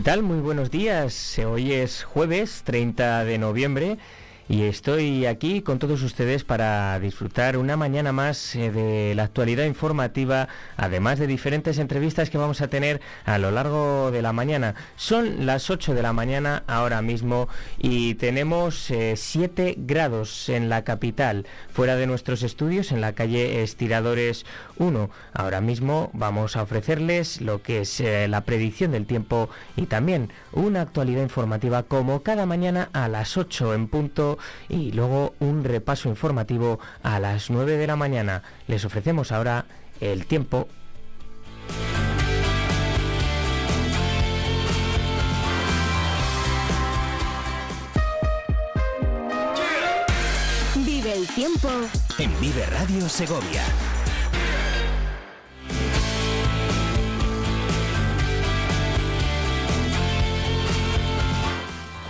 ¿Qué tal? Muy buenos días. Hoy es jueves 30 de noviembre y estoy aquí con todos ustedes para disfrutar una mañana más eh, de la actualidad informativa, además de diferentes entrevistas que vamos a tener a lo largo de la mañana. Son las 8 de la mañana ahora mismo y tenemos 7 eh, grados en la capital, fuera de nuestros estudios, en la calle Estiradores 1. Ahora mismo vamos a ofrecerles lo que es eh, la predicción del tiempo y también una actualidad informativa como cada mañana a las 8 en punto y luego un repaso informativo a las 9 de la mañana. Les ofrecemos ahora el tiempo. Vive el tiempo en Vive Radio Segovia.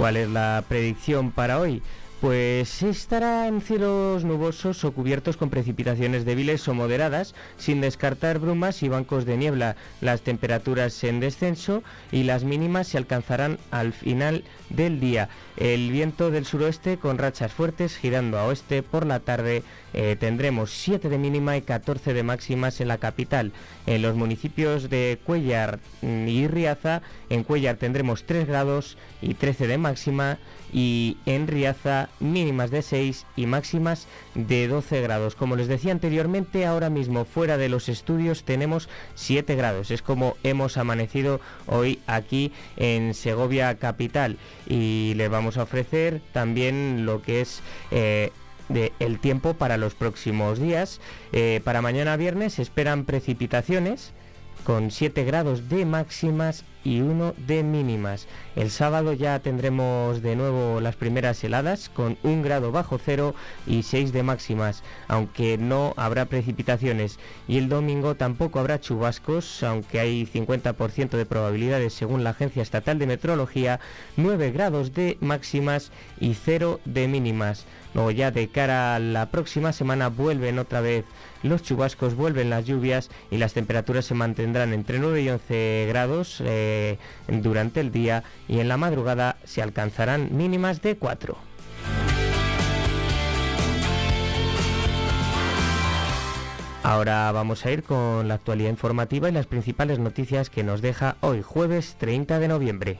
¿Cuál es la predicción para hoy? Pues estarán cielos nubosos o cubiertos con precipitaciones débiles o moderadas, sin descartar brumas y bancos de niebla. Las temperaturas en descenso y las mínimas se alcanzarán al final del día. El viento del suroeste con rachas fuertes girando a oeste por la tarde eh, tendremos 7 de mínima y 14 de máximas en la capital. En los municipios de Cuellar y Riaza, en Cuellar tendremos 3 grados y 13 de máxima y en Riaza mínimas de 6 y máximas de 12 grados. Como les decía anteriormente, ahora mismo fuera de los estudios tenemos 7 grados. Es como hemos amanecido hoy aquí en Segovia capital y le vamos a ofrecer también lo que es eh, el tiempo para los próximos días. Eh, para mañana viernes se esperan precipitaciones con 7 grados de máximas y 1 de mínimas. El sábado ya tendremos de nuevo las primeras heladas con 1 grado bajo cero y 6 de máximas, aunque no habrá precipitaciones. Y el domingo tampoco habrá chubascos, aunque hay 50% de probabilidades según la Agencia Estatal de Meteorología, 9 grados de máximas y 0 de mínimas. Luego ya de cara a la próxima semana vuelven otra vez los chubascos, vuelven las lluvias y las temperaturas se mantendrán entre 9 y 11 grados eh, durante el día y en la madrugada se alcanzarán mínimas de 4. Ahora vamos a ir con la actualidad informativa y las principales noticias que nos deja hoy jueves 30 de noviembre.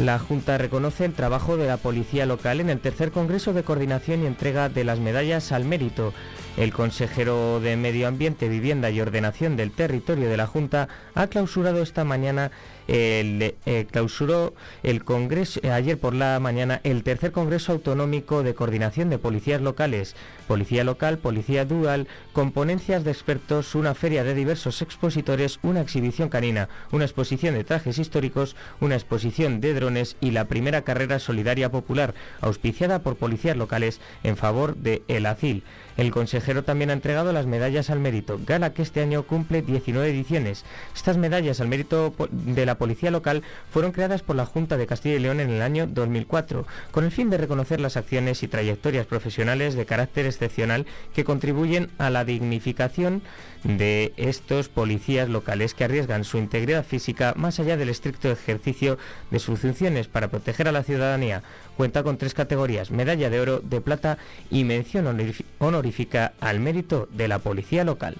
La Junta reconoce el trabajo de la Policía Local en el tercer Congreso de Coordinación y Entrega de las Medallas al Mérito. El consejero de Medio Ambiente, Vivienda y Ordenación del Territorio de la Junta ha clausurado esta mañana el, eh, clausuró el Congreso eh, ayer por la mañana el tercer Congreso Autonómico de Coordinación de Policías Locales, Policía Local, Policía Dual, con ponencias de expertos, una feria de diversos expositores, una exhibición canina, una exposición de trajes históricos, una exposición de drones y la primera carrera solidaria popular, auspiciada por policías locales en favor de El Acil. El consejero también ha entregado las medallas al mérito, gala que este año cumple 19 ediciones. Estas medallas al mérito de la policía local fueron creadas por la Junta de Castilla y León en el año 2004, con el fin de reconocer las acciones y trayectorias profesionales de carácter que contribuyen a la dignificación de estos policías locales que arriesgan su integridad física más allá del estricto ejercicio de sus funciones para proteger a la ciudadanía. Cuenta con tres categorías, medalla de oro, de plata y mención honorífica al mérito de la policía local.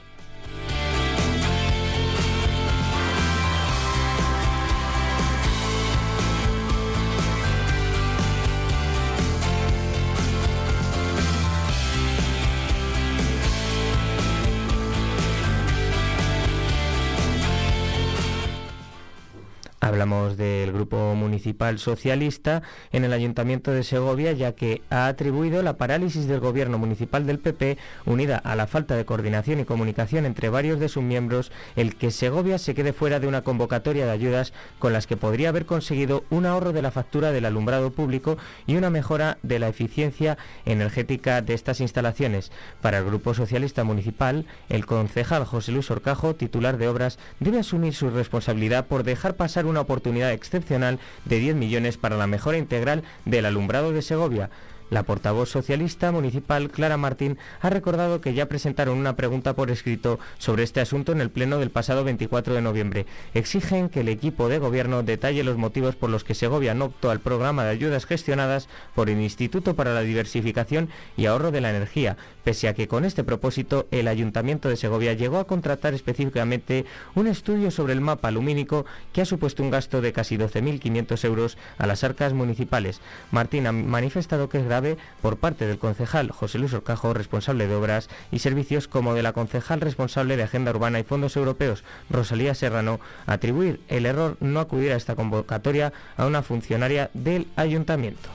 Hablamos del Grupo Municipal Socialista en el Ayuntamiento de Segovia, ya que ha atribuido la parálisis del gobierno municipal del PP, unida a la falta de coordinación y comunicación entre varios de sus miembros, el que Segovia se quede fuera de una convocatoria de ayudas con las que podría haber conseguido un ahorro de la factura del alumbrado público y una mejora de la eficiencia energética de estas instalaciones. Para el Grupo Socialista Municipal, el concejal José Luis Orcajo, titular de obras, debe asumir su responsabilidad por dejar pasar una oportunidad excepcional de 10 millones para la mejora integral del alumbrado de Segovia. La portavoz socialista municipal Clara Martín ha recordado que ya presentaron una pregunta por escrito sobre este asunto en el pleno del pasado 24 de noviembre. Exigen que el equipo de gobierno detalle los motivos por los que Segovia no optó al programa de ayudas gestionadas por el Instituto para la Diversificación y Ahorro de la Energía, pese a que con este propósito el Ayuntamiento de Segovia llegó a contratar específicamente un estudio sobre el mapa lumínico que ha supuesto un gasto de casi 12.500 euros a las arcas municipales. Martín ha manifestado que es grave por parte del concejal José Luis Orcajo, responsable de obras y servicios, como de la concejal responsable de Agenda Urbana y Fondos Europeos, Rosalía Serrano, atribuir el error no acudir a esta convocatoria a una funcionaria del ayuntamiento.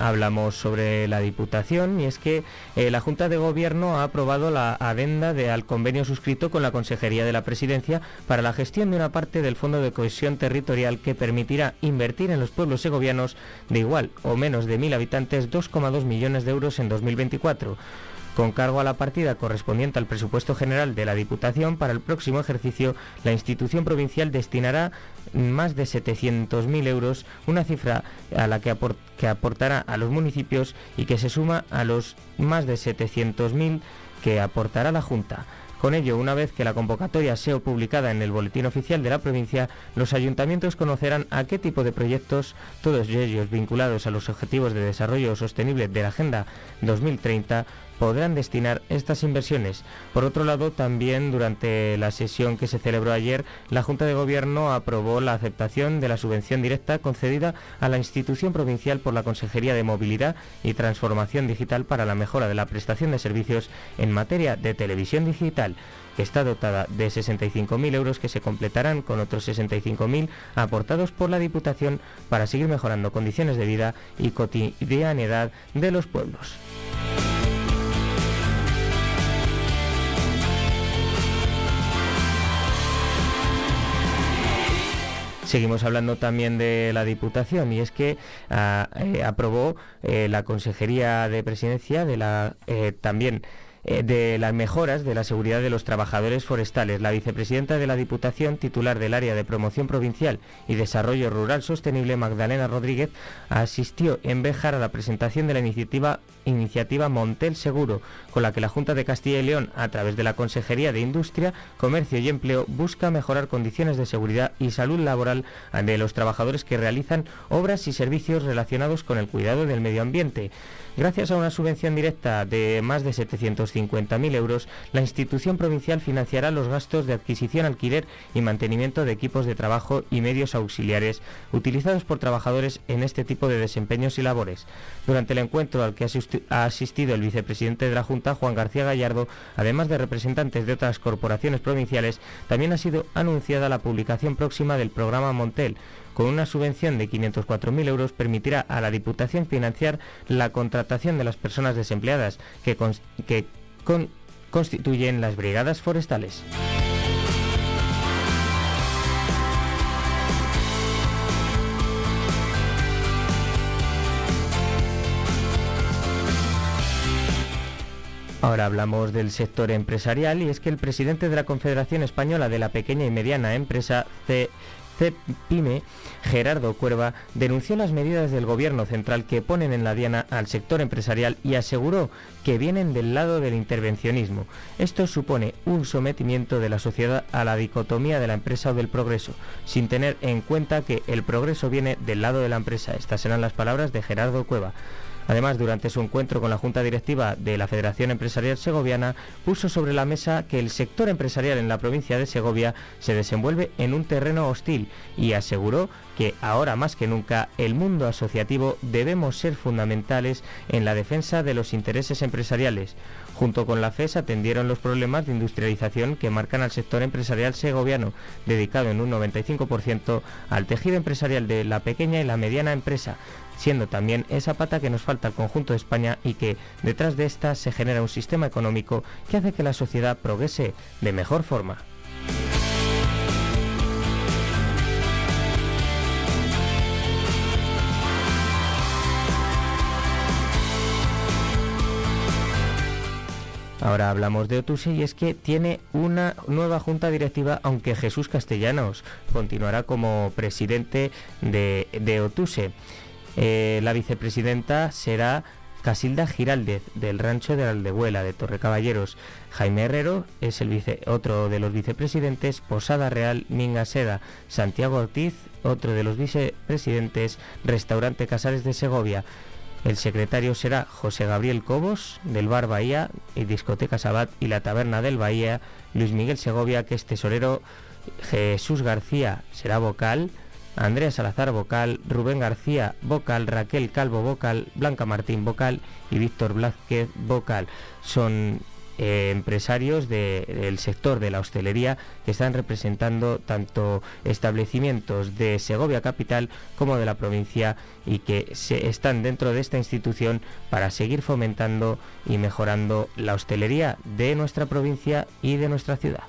Hablamos sobre la Diputación y es que eh, la Junta de Gobierno ha aprobado la adenda de, al convenio suscrito con la Consejería de la Presidencia para la gestión de una parte del Fondo de Cohesión Territorial que permitirá invertir en los pueblos segovianos de igual o menos de mil habitantes 2,2 millones de euros en 2024 con cargo a la partida correspondiente al presupuesto general de la Diputación, para el próximo ejercicio la institución provincial destinará más de 700.000 euros, una cifra a la que, que aportará a los municipios y que se suma a los más de 700.000 que aportará la Junta. Con ello, una vez que la convocatoria sea publicada en el Boletín Oficial de la provincia, los ayuntamientos conocerán a qué tipo de proyectos, todos ellos vinculados a los Objetivos de Desarrollo Sostenible de la Agenda 2030, podrán destinar estas inversiones. Por otro lado, también durante la sesión que se celebró ayer, la Junta de Gobierno aprobó la aceptación de la subvención directa concedida a la institución provincial por la Consejería de Movilidad y Transformación Digital para la mejora de la prestación de servicios en materia de televisión digital que está dotada de 65.000 euros que se completarán con otros 65.000 aportados por la Diputación para seguir mejorando condiciones de vida y cotidianidad de los pueblos. Seguimos hablando también de la Diputación y es que ah, eh, aprobó eh, la Consejería de Presidencia de la eh, también de las mejoras de la seguridad de los trabajadores forestales. La vicepresidenta de la Diputación, titular del área de promoción provincial y desarrollo rural sostenible, Magdalena Rodríguez, asistió en Béjar a la presentación de la iniciativa, iniciativa Montel Seguro, con la que la Junta de Castilla y León, a través de la Consejería de Industria, Comercio y Empleo, busca mejorar condiciones de seguridad y salud laboral de los trabajadores que realizan obras y servicios relacionados con el cuidado del medio ambiente. Gracias a una subvención directa de más de 750.000 euros, la institución provincial financiará los gastos de adquisición, alquiler y mantenimiento de equipos de trabajo y medios auxiliares utilizados por trabajadores en este tipo de desempeños y labores. Durante el encuentro al que ha asistido el vicepresidente de la Junta, Juan García Gallardo, además de representantes de otras corporaciones provinciales, también ha sido anunciada la publicación próxima del programa Montel, con una subvención de 504.000 euros permitirá a la Diputación financiar la contratación de las personas desempleadas que, constituyen las brigadas forestales. Ahora hablamos del sector empresarial y es que el presidente de la Confederación Española de la Pequeña y Mediana Empresa, C CEPIME, Gerardo Cuerva, denunció las medidas del gobierno central que ponen en la diana al sector empresarial y aseguró que vienen del lado del intervencionismo. Esto supone un sometimiento de la sociedad a la dicotomía de la empresa o del progreso, sin tener en cuenta que el progreso viene del lado de la empresa. Estas serán las palabras de Gerardo Cueva. Además, durante su encuentro con la Junta Directiva de la Federación Empresarial Segoviana, puso sobre la mesa que el sector empresarial en la provincia de Segovia se desenvuelve en un terreno hostil y aseguró que ahora más que nunca el mundo asociativo debemos ser fundamentales en la defensa de los intereses empresariales. Junto con la FES atendieron los problemas de industrialización que marcan al sector empresarial segoviano, dedicado en un 95% al tejido empresarial de la pequeña y la mediana empresa, siendo también esa pata que nos falta al conjunto de España y que detrás de esta se genera un sistema económico que hace que la sociedad progrese de mejor forma. Ahora hablamos de Otuse y es que tiene una nueva junta directiva, aunque Jesús Castellanos continuará como presidente de, Otuse. Eh, la vicepresidenta será Casilda Giraldez, del rancho de la Aldehuela, de Torrecaballeros. Jaime Herrero es el otro de los vicepresidentes. Posada Real, Minga Seda. Santiago Ortiz, otro de los vicepresidentes. Restaurante Casares de Segovia. El secretario será José Gabriel Cobos, del Bar Bahía y Discoteca Sabat y la Taberna del Bahía, Luis Miguel Segovia, que es tesorero, Jesús García será vocal, Andrea Salazar vocal, Rubén García vocal, Raquel Calvo vocal, Blanca Martín vocal y Víctor Blázquez vocal. Son eh, empresarios del sector de la hostelería que están representando tanto establecimientos de Segovia Capital como de la provincia y que se están dentro de esta institución para seguir fomentando y mejorando la hostelería de nuestra provincia y de nuestra ciudad.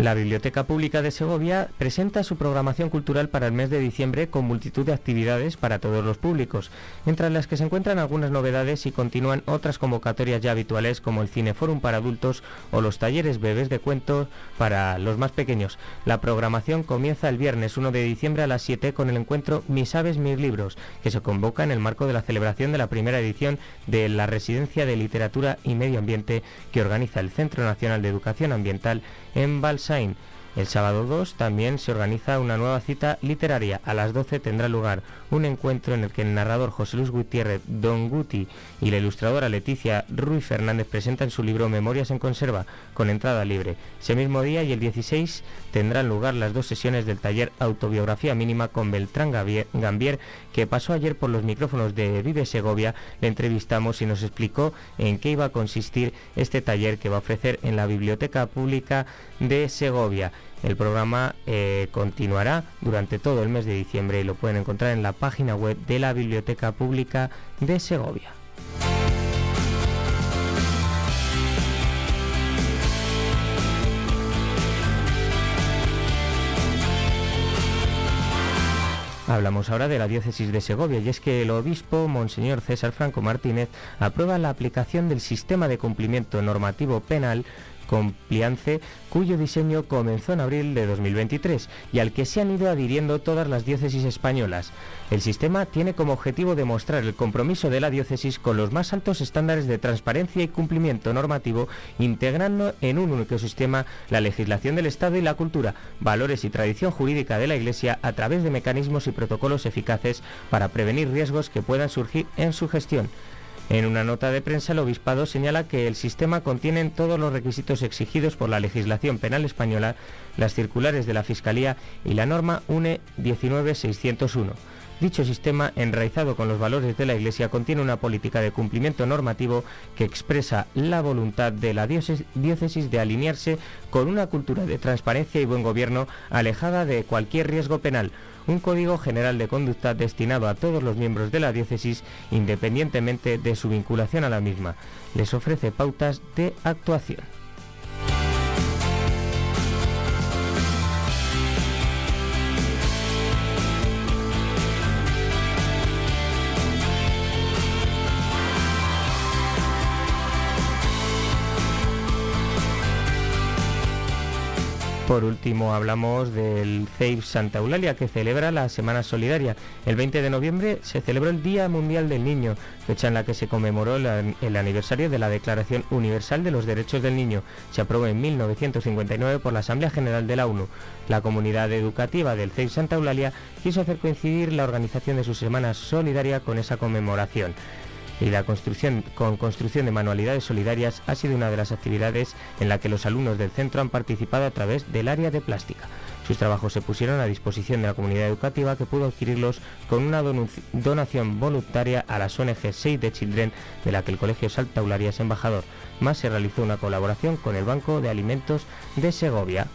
La Biblioteca Pública de Segovia presenta su programación cultural para el mes de diciembre con multitud de actividades para todos los públicos, entre las que se encuentran algunas novedades y continúan otras convocatorias ya habituales como el Cineforum para adultos o los talleres bebés de cuentos para los más pequeños. La programación comienza el viernes 1 de diciembre a las 7 con el encuentro Mis aves, mis libros, que se convoca en el marco de la celebración de la primera edición de la Residencia de Literatura y Medio Ambiente que organiza el Centro Nacional de Educación Ambiental en Balsain. El sábado 2 también se organiza una nueva cita literaria. A las 12 tendrá lugar un encuentro en el que el narrador José Luis Gutiérrez Don Guti y la ilustradora Leticia Ruiz Fernández presentan su libro Memorias en Conserva con entrada libre. Ese mismo día y el 16 tendrán lugar las dos sesiones del taller Autobiografía Mínima con Beltrán Gambier, que pasó ayer por los micrófonos de Vive Segovia. Le entrevistamos y nos explicó en qué iba a consistir este taller que va a ofrecer en la Biblioteca Pública de Segovia. El programa eh, continuará durante todo el mes de diciembre y lo pueden encontrar en la página web de la Biblioteca Pública de Segovia. Hablamos ahora de la diócesis de Segovia y es que el obispo Monseñor César Franco Martínez aprueba la aplicación del sistema de cumplimiento normativo penal Compliance, cuyo diseño comenzó en abril de 2023 y al que se han ido adhiriendo todas las diócesis españolas. El sistema tiene como objetivo demostrar el compromiso de la diócesis con los más altos estándares de transparencia y cumplimiento normativo, integrando en un único sistema la legislación del Estado y la cultura, valores y tradición jurídica de la Iglesia a través de mecanismos y protocolos eficaces para prevenir riesgos que puedan surgir en su gestión. En una nota de prensa, el obispado señala que el sistema contiene todos los requisitos exigidos por la legislación penal española, las circulares de la Fiscalía y la norma UNE 19601. Dicho sistema, enraizado con los valores de la Iglesia, contiene una política de cumplimiento normativo que expresa la voluntad de la diócesis de alinearse con una cultura de transparencia y buen gobierno alejada de cualquier riesgo penal, un código general de conducta destinado a todos los miembros de la diócesis independientemente de su vinculación a la misma. Les ofrece pautas de actuación. Por último, hablamos del CEIP Santa Eulalia, que celebra la Semana Solidaria. El 20 de noviembre se celebró el Día Mundial del Niño, fecha en la que se conmemoró el aniversario de la Declaración Universal de los Derechos del Niño. Se aprobó en 1959 por la Asamblea General de la ONU. La comunidad educativa del CEIP Santa Eulalia quiso hacer coincidir la organización de su Semana Solidaria con esa conmemoración y la construcción con construcción de manualidades solidarias ha sido una de las actividades en la que los alumnos del centro han participado a través del área de plástica. Sus trabajos se pusieron a disposición de la comunidad educativa que pudo adquirirlos con una donación voluntaria a las ONG Save the Children de la que el Colegio Saltaularia es embajador. Más se realizó una colaboración con el Banco de Alimentos de Segovia.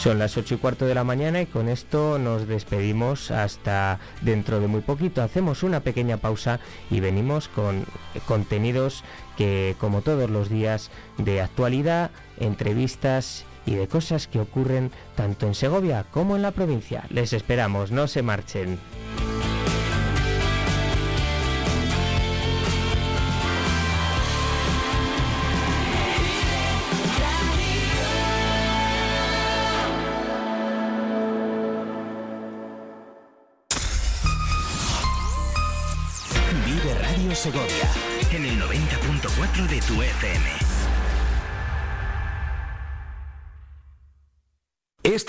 Son las 8 y cuarto de la mañana y con esto nos despedimos hasta dentro de muy poquito. Hacemos una pequeña pausa y venimos con contenidos que, como todos los días, de actualidad, entrevistas y de cosas que ocurren tanto en Segovia como en la provincia. Les esperamos, no se marchen.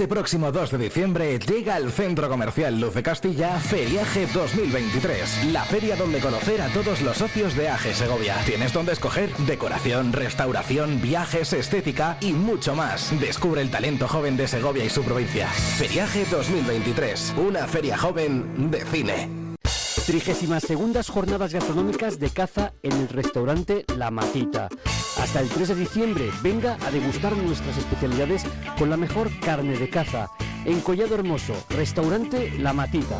Este próximo 2 de diciembre llega al Centro Comercial Luz de Castilla Feriaje 2023, la feria donde conocer a todos los socios de AGE Segovia. Tienes donde escoger decoración, restauración, viajes, estética y mucho más. Descubre el talento joven de Segovia y su provincia. Feriaje 2023, una feria joven de cine. 32 Jornadas Gastronómicas de Caza en el restaurante La Matita. Hasta el 3 de diciembre, venga a degustar nuestras especialidades con la mejor carne de caza. En Collado Hermoso, restaurante La Matita.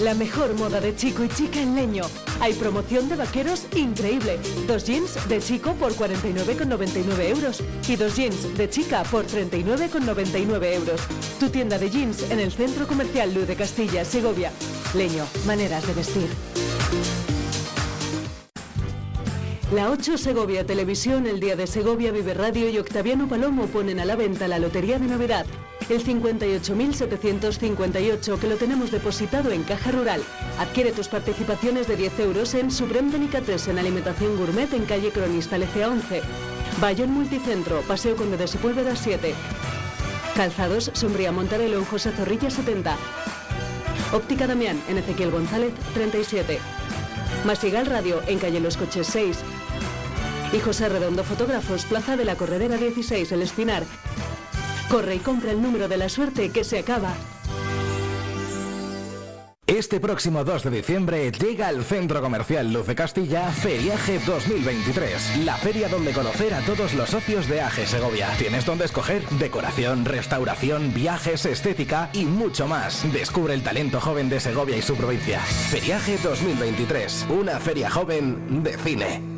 La mejor moda de chico y chica en leño. Hay promoción de vaqueros increíble. Dos jeans de chico por 49,99 euros y dos jeans de chica por 39,99 euros. Tu tienda de jeans en el Centro Comercial Luz de Castilla, Segovia. Leño, maneras de vestir. La 8 Segovia Televisión, el Día de Segovia, Vive Radio y Octaviano Palomo ponen a la venta la Lotería de Navidad. El 58.758 que lo tenemos depositado en Caja Rural. Adquiere tus participaciones de 10 euros en Suprem Delicatessen en Alimentación Gourmet en calle Cronista Lecea 11. Bayón Multicentro, Paseo Conde de Sepúlveda 7. Calzados Sombría Montarelo en José Zorrilla 70. Óptica Damián en Ezequiel González 37. Masigal Radio en calle Los Coches 6. Y José Redondo Fotógrafos, Plaza de la Corredera 16, El Espinar. Corre y compra el número de la suerte que se acaba. Este próximo 2 de diciembre llega al Centro Comercial Luz de Castilla Feriaje 2023, la feria donde conocer a todos los socios de AGE Segovia. Tienes donde escoger decoración, restauración, viajes, estética y mucho más. Descubre el talento joven de Segovia y su provincia. Feriaje 2023, una feria joven de cine.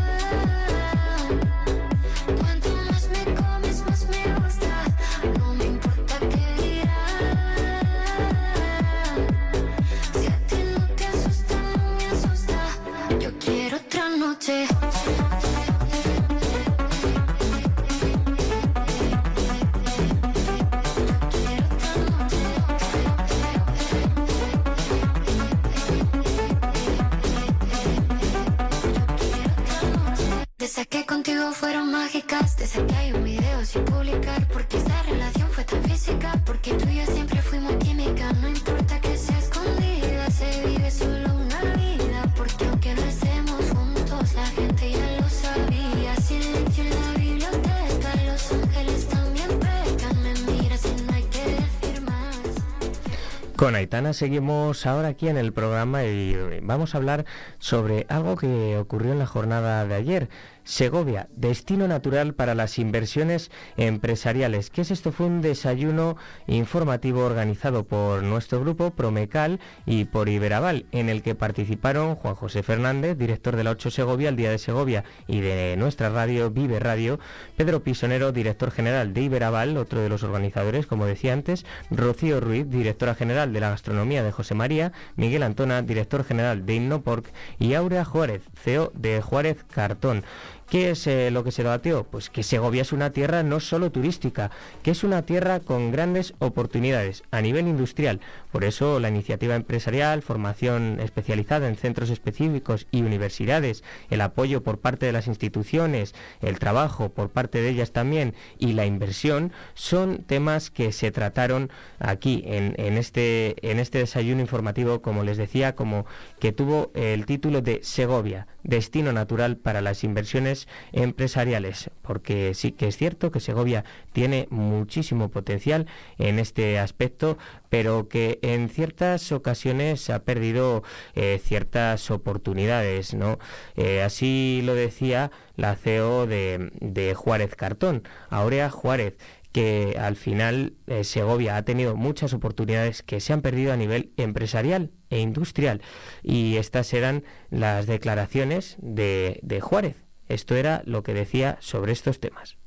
Seguimos ahora aquí en el programa y vamos a hablar sobre algo que ocurrió en la jornada de ayer. Segovia, destino natural para las inversiones empresariales. ¿Qué es esto? Fue un desayuno informativo organizado por nuestro grupo Promecal y por Iberaval, en el que participaron Juan José Fernández, director de la 8 Segovia, el Día de Segovia y de nuestra radio Vive Radio, Pedro Pisonero, director general de Iberaval, otro de los organizadores, como decía antes, Rocío Ruiz, directora general de la gastronomía de José María, Miguel Antona, director general de Innoporc y Aurea Juárez, CEO de Juárez Cartón. ¿Qué es eh, lo que se debatió? Pues que Segovia es una tierra no solo turística, que es una tierra con grandes oportunidades a nivel industrial. Por eso la iniciativa empresarial, formación especializada en centros específicos y universidades, el apoyo por parte de las instituciones, el trabajo por parte de ellas también y la inversión son temas que se trataron aquí en, este, en este desayuno informativo, como les decía, como que tuvo el título de Segovia, destino natural para las inversiones empresariales, porque sí que es cierto que Segovia tiene muchísimo potencial en este aspecto, pero que en ciertas ocasiones ha perdido eh, ciertas oportunidades, ¿no? Eh, así lo decía la CEO de, Juárez Cartón, Aurea Juárez que al final eh, Segovia ha tenido muchas oportunidades que se han perdido a nivel empresarial e industrial. Y estas eran las declaraciones de, de Juárez. Esto era lo que decía sobre estos temas.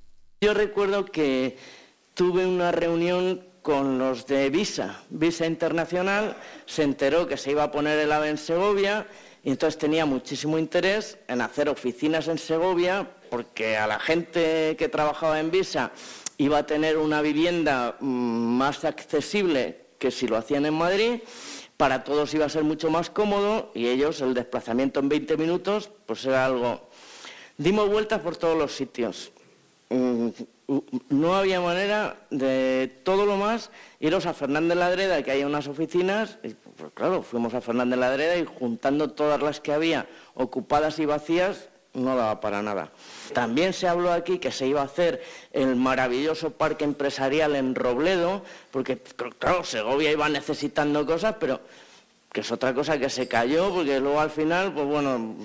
Yo recuerdo que tuve una reunión con los de Visa, Visa Internacional, se enteró que se iba a poner el AVE en Segovia y entonces tenía muchísimo interés en hacer oficinas en Segovia porque a la gente que trabajaba en Visa iba a tener una vivienda mm, más accesible que si lo hacían en Madrid, para todos iba a ser mucho más cómodo y ellos el desplazamiento en 20 minutos pues era algo... Dimos vueltas por todos los sitios. No había manera de todo lo más iros a Fernández Ladreda, que hay unas oficinas, y pues claro, fuimos a Fernández Ladreda y juntando todas las que había ocupadas y vacías, no daba para nada. También se habló aquí que se iba a hacer el maravilloso parque empresarial en Robledo, porque claro, Segovia iba necesitando cosas, pero que es otra cosa que se cayó, porque luego al final, pues bueno,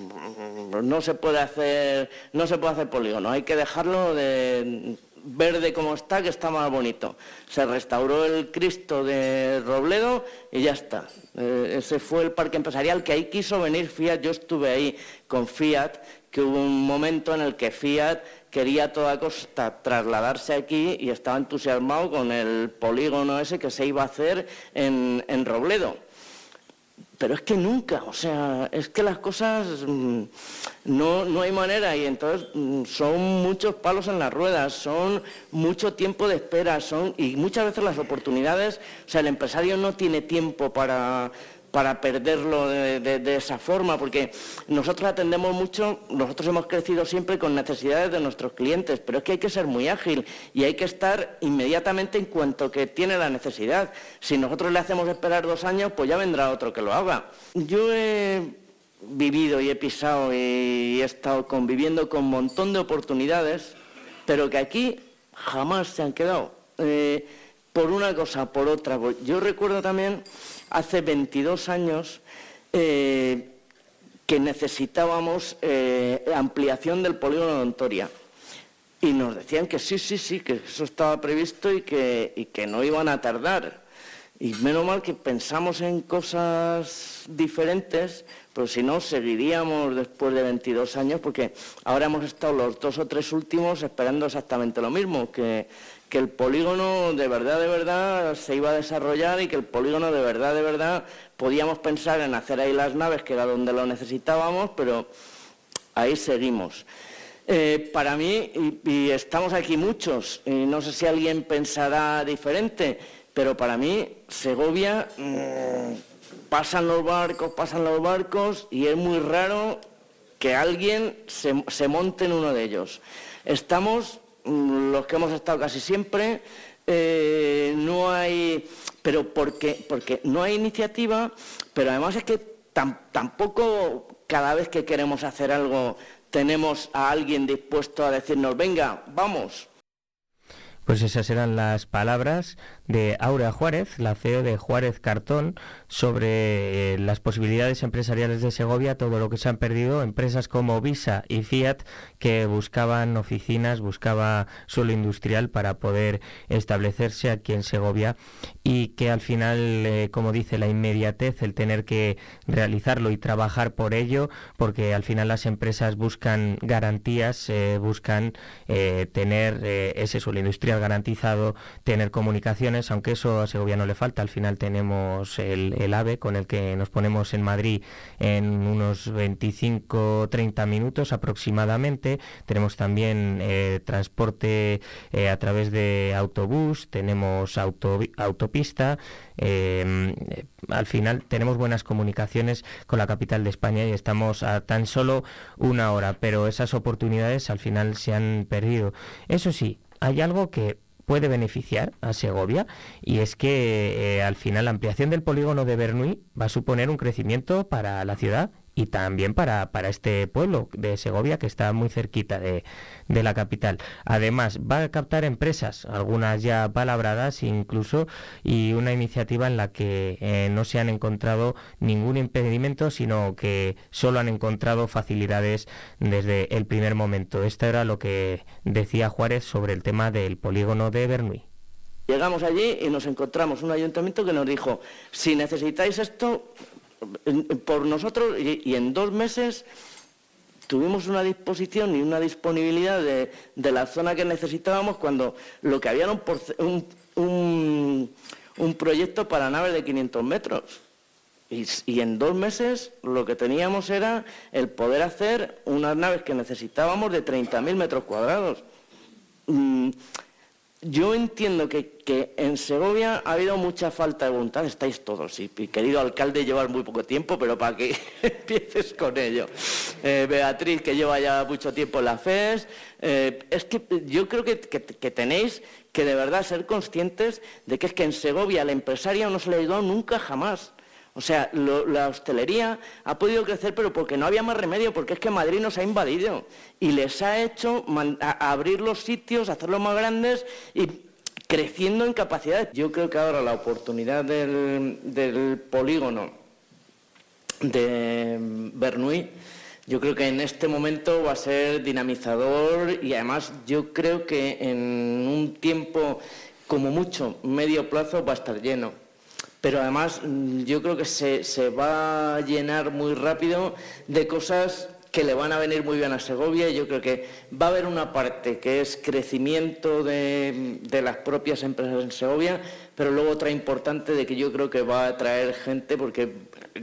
no se puede hacer, no se puede hacer polígono, hay que dejarlo de verde como está, que está más bonito. Se restauró el Cristo de Robledo y ya está. Eh, ese fue el parque empresarial que ahí quiso venir Fiat. Yo estuve ahí con Fiat, que hubo un momento en el que Fiat quería a toda costa trasladarse aquí y estaba entusiasmado con el polígono ese que se iba a hacer en Robledo pero es que nunca, o sea, es que las cosas mm, no, no hay manera y entonces mm, son muchos palos en las ruedas, son mucho tiempo de espera, son y muchas veces las oportunidades, o sea, el empresario no tiene tiempo para, para perderlo de, esa forma, porque nosotros atendemos mucho, nosotros hemos crecido siempre con necesidades de nuestros clientes, pero es que hay que ser muy ágil y hay que estar inmediatamente en cuanto que tiene la necesidad. Si nosotros le hacemos esperar dos años, pues ya vendrá otro que lo haga. Yo he vivido y he pisado y he estado conviviendo con un montón de oportunidades, pero que aquí jamás se han quedado. Eh, por una cosa, por otra. Yo recuerdo también hace 22 años eh, que necesitábamos eh, ampliación del polígono de Ontoria. Y nos decían que sí, sí, sí, que eso estaba previsto y que, no iban a tardar. Y menos mal que pensamos en cosas diferentes, pero si no, seguiríamos después de 22 años, porque ahora hemos estado los dos o tres últimos esperando exactamente lo mismo, que, que el polígono de verdad, de verdad se iba a desarrollar y que el polígono de verdad, de verdad podíamos pensar en hacer ahí las naves, que era donde lo necesitábamos, pero ahí seguimos. Eh, para mí, y, estamos aquí muchos, y no sé si alguien pensará diferente, pero para mí Segovia mm, pasan los barcos, pasan los barcos y es muy raro que alguien se, se monte en uno de ellos. Estamos los que hemos estado casi siempre, eh, no hay, pero porque, porque no hay iniciativa, pero además es que tampoco cada vez que queremos hacer algo tenemos a alguien dispuesto a decirnos, venga, vamos. Pues esas eran las palabras de Aurea Juárez, la CEO de Juárez Cartón, sobre eh, las posibilidades empresariales de Segovia, todo lo que se han perdido, empresas como Visa y Fiat que buscaban oficinas, buscaba suelo industrial para poder establecerse aquí en Segovia y que al final, eh, como dice, la inmediatez, el tener que realizarlo y trabajar por ello, porque al final las empresas buscan garantías, eh, buscan tener ese suelo industrial garantizado, tener comunicaciones, aunque eso a Segovia no le falta. Al final tenemos el, AVE con el que nos ponemos en Madrid en unos 25-30 minutos aproximadamente. Tenemos también eh, transporte eh, a través de autobús, tenemos autopista. Eh, al final tenemos buenas comunicaciones con la capital de España y estamos a tan solo una hora, pero esas oportunidades al final se han perdido. Eso sí, hay algo que puede beneficiar a Segovia y es que eh, al final la ampliación del polígono de Bernuy va a suponer un crecimiento para la ciudad y también para, para este pueblo de Segovia que está muy cerquita de, de, la capital. Además, va a captar empresas, algunas ya palabradas incluso, y una iniciativa en la que eh, no se han encontrado ningún impedimento, sino que solo han encontrado facilidades desde el primer momento. Esto era lo que decía Juárez sobre el tema del polígono de Bernuy. Llegamos allí y nos encontramos un ayuntamiento que nos dijo, si necesitáis esto, por nosotros y, en dos meses tuvimos una disposición y una disponibilidad de, la zona que necesitábamos cuando lo que había era un, un, proyecto para naves de 500 metros. Y, en dos meses lo que teníamos era el poder hacer unas naves que necesitábamos de 30.000 metros cuadrados. Mm, yo entiendo que, en Segovia ha habido mucha falta de voluntad, estáis todos, y, querido alcalde, llevar muy poco tiempo, pero para que empieces con ello. Eh, Beatriz, que lleva ya mucho tiempo en la FES, eh, es que yo creo que, tenéis que de verdad ser conscientes de que es que en Segovia la empresaria no se le ha ayudado nunca jamás. O sea, la hostelería ha podido crecer, pero porque no había más remedio, porque es que Madrid nos ha invadido y les ha hecho abrir los sitios, hacerlos más grandes y creciendo en capacidades. Yo creo que ahora la oportunidad del, polígono de Bernuy, yo creo que en este momento va a ser dinamizador y además yo creo que en un tiempo como mucho, medio plazo, va a estar lleno pero además mm, yo creo que se, va a llenar muy rápido de cosas que le van a venir muy bien a Segovia. Y yo creo que va a haber una parte que es crecimiento de, las propias empresas en Segovia, pero luego otra importante de que yo creo que va a atraer gente porque